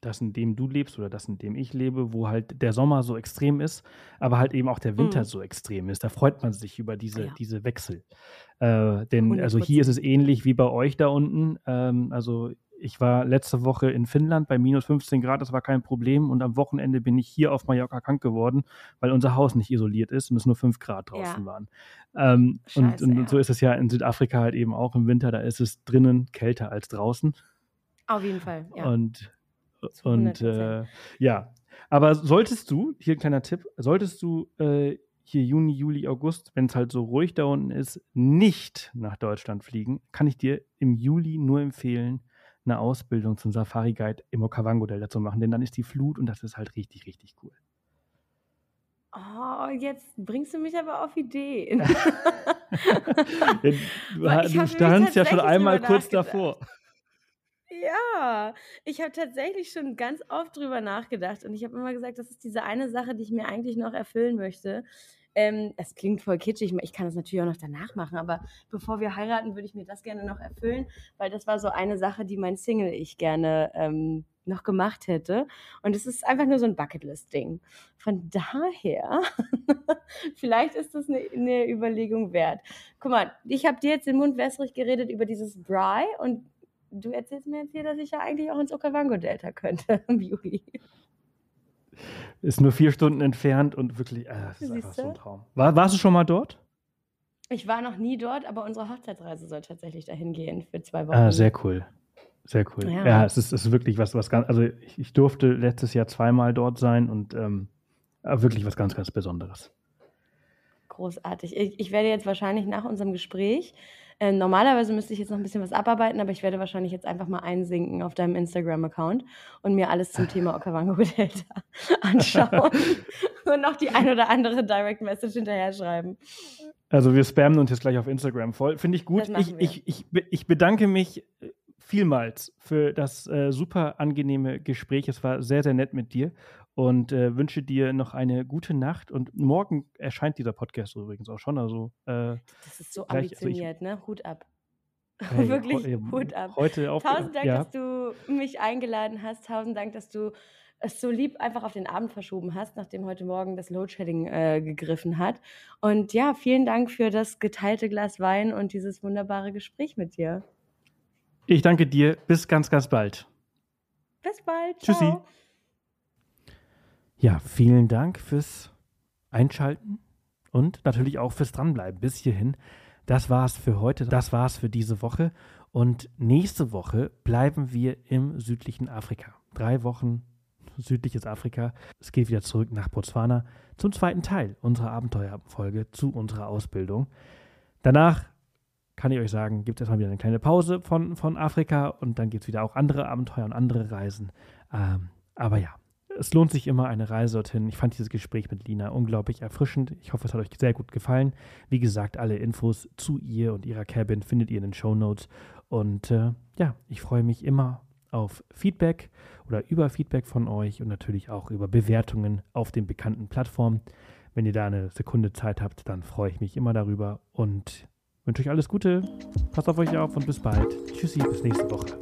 Speaker 1: das, in dem du lebst oder das, in dem ich lebe, wo halt der Sommer so extrem ist, aber halt eben auch der Winter mhm. so extrem ist. Da freut man sich über diese, ja. diese Wechsel. Äh, denn 100%. also hier ist es ähnlich wie bei euch da unten. Ähm, also ich war letzte Woche in Finnland bei minus 15 Grad, das war kein Problem. Und am Wochenende bin ich hier auf Mallorca krank geworden, weil unser Haus nicht isoliert ist und es nur 5 Grad draußen ja. waren. Ähm, Scheiße, und, und ja. so ist es ja in Südafrika halt eben auch im Winter, da ist es drinnen kälter als draußen.
Speaker 2: Auf jeden Fall, ja.
Speaker 1: Und, und äh, ja, aber solltest du, hier ein kleiner Tipp, solltest du äh, hier Juni, Juli, August, wenn es halt so ruhig da unten ist, nicht nach Deutschland fliegen, kann ich dir im Juli nur empfehlen, eine Ausbildung zum Safari-Guide im Okavango-Delta zu machen, denn dann ist die Flut und das ist halt richtig, richtig cool.
Speaker 2: Oh, jetzt bringst du mich aber auf Ideen.
Speaker 1: ja, du du standst ja schon einmal kurz davor.
Speaker 2: Ja, ich habe tatsächlich schon ganz oft drüber nachgedacht und ich habe immer gesagt, das ist diese eine Sache, die ich mir eigentlich noch erfüllen möchte. Ähm, es klingt voll kitschig, ich kann das natürlich auch noch danach machen, aber bevor wir heiraten, würde ich mir das gerne noch erfüllen, weil das war so eine Sache, die mein Single ich gerne ähm, noch gemacht hätte. Und es ist einfach nur so ein Bucketlist-Ding. Von daher, vielleicht ist das eine, eine, Überlegung wert. Guck mal, ich habe dir jetzt den Mund wässrig geredet über dieses Bry und du erzählst mir jetzt hier, dass ich ja eigentlich auch ins Okavango-Delta könnte im Juli.
Speaker 1: Ist nur vier Stunden entfernt und wirklich, äh, das ist einfach so ein Traum. War, warst du schon mal dort?
Speaker 2: Ich war noch nie dort, aber unsere Hochzeitsreise soll tatsächlich dahin gehen für zwei Wochen.
Speaker 1: Ah, sehr cool. Sehr cool. Ja, ja es, ist, es ist wirklich was, was ganz, also ich, ich durfte letztes Jahr zweimal dort sein und ähm, wirklich was ganz, ganz Besonderes.
Speaker 2: Großartig. Ich, ich werde jetzt wahrscheinlich nach unserem Gespräch ähm, normalerweise müsste ich jetzt noch ein bisschen was abarbeiten, aber ich werde wahrscheinlich jetzt einfach mal einsinken auf deinem Instagram-Account und mir alles zum Thema Okavango Delta anschauen und noch die ein oder andere Direct Message hinterher schreiben.
Speaker 1: Also wir spammen uns jetzt gleich auf Instagram voll. Finde ich gut. Ich, ich, ich, ich bedanke mich vielmals für das äh, super angenehme Gespräch. Es war sehr, sehr nett mit dir und äh, wünsche dir noch eine gute Nacht. Und morgen erscheint dieser Podcast übrigens auch schon. Also,
Speaker 2: äh, das ist so gleich, ambitioniert, also ich, ne? Hut ab. Hey, Wirklich he Hut ab.
Speaker 1: Heute
Speaker 2: auch, Tausend Dank, ja. dass du mich eingeladen hast. Tausend Dank, dass du es so lieb einfach auf den Abend verschoben hast, nachdem heute Morgen das Loadshedding äh, gegriffen hat. Und ja, vielen Dank für das geteilte Glas Wein und dieses wunderbare Gespräch mit dir.
Speaker 1: Ich danke dir. Bis ganz, ganz bald.
Speaker 2: Bis bald.
Speaker 1: Ciao. Tschüssi. Ja, vielen Dank fürs Einschalten und natürlich auch fürs Dranbleiben bis hierhin. Das war's für heute, das war's für diese Woche. Und nächste Woche bleiben wir im südlichen Afrika. Drei Wochen südliches Afrika. Es geht wieder zurück nach Botswana zum zweiten Teil unserer Abenteuerfolge zu unserer Ausbildung. Danach kann ich euch sagen, gibt es erstmal wieder eine kleine Pause von, von Afrika und dann gibt es wieder auch andere Abenteuer und andere Reisen. Ähm, aber ja, es lohnt sich immer eine Reise dorthin. Ich fand dieses Gespräch mit Lina unglaublich erfrischend. Ich hoffe, es hat euch sehr gut gefallen. Wie gesagt, alle Infos zu ihr und ihrer Cabin findet ihr in den Show Notes. Und äh, ja, ich freue mich immer auf Feedback oder über Feedback von euch und natürlich auch über Bewertungen auf den bekannten Plattformen. Wenn ihr da eine Sekunde Zeit habt, dann freue ich mich immer darüber und wünsche euch alles Gute. Passt auf euch auf und bis bald. Tschüssi, bis nächste Woche.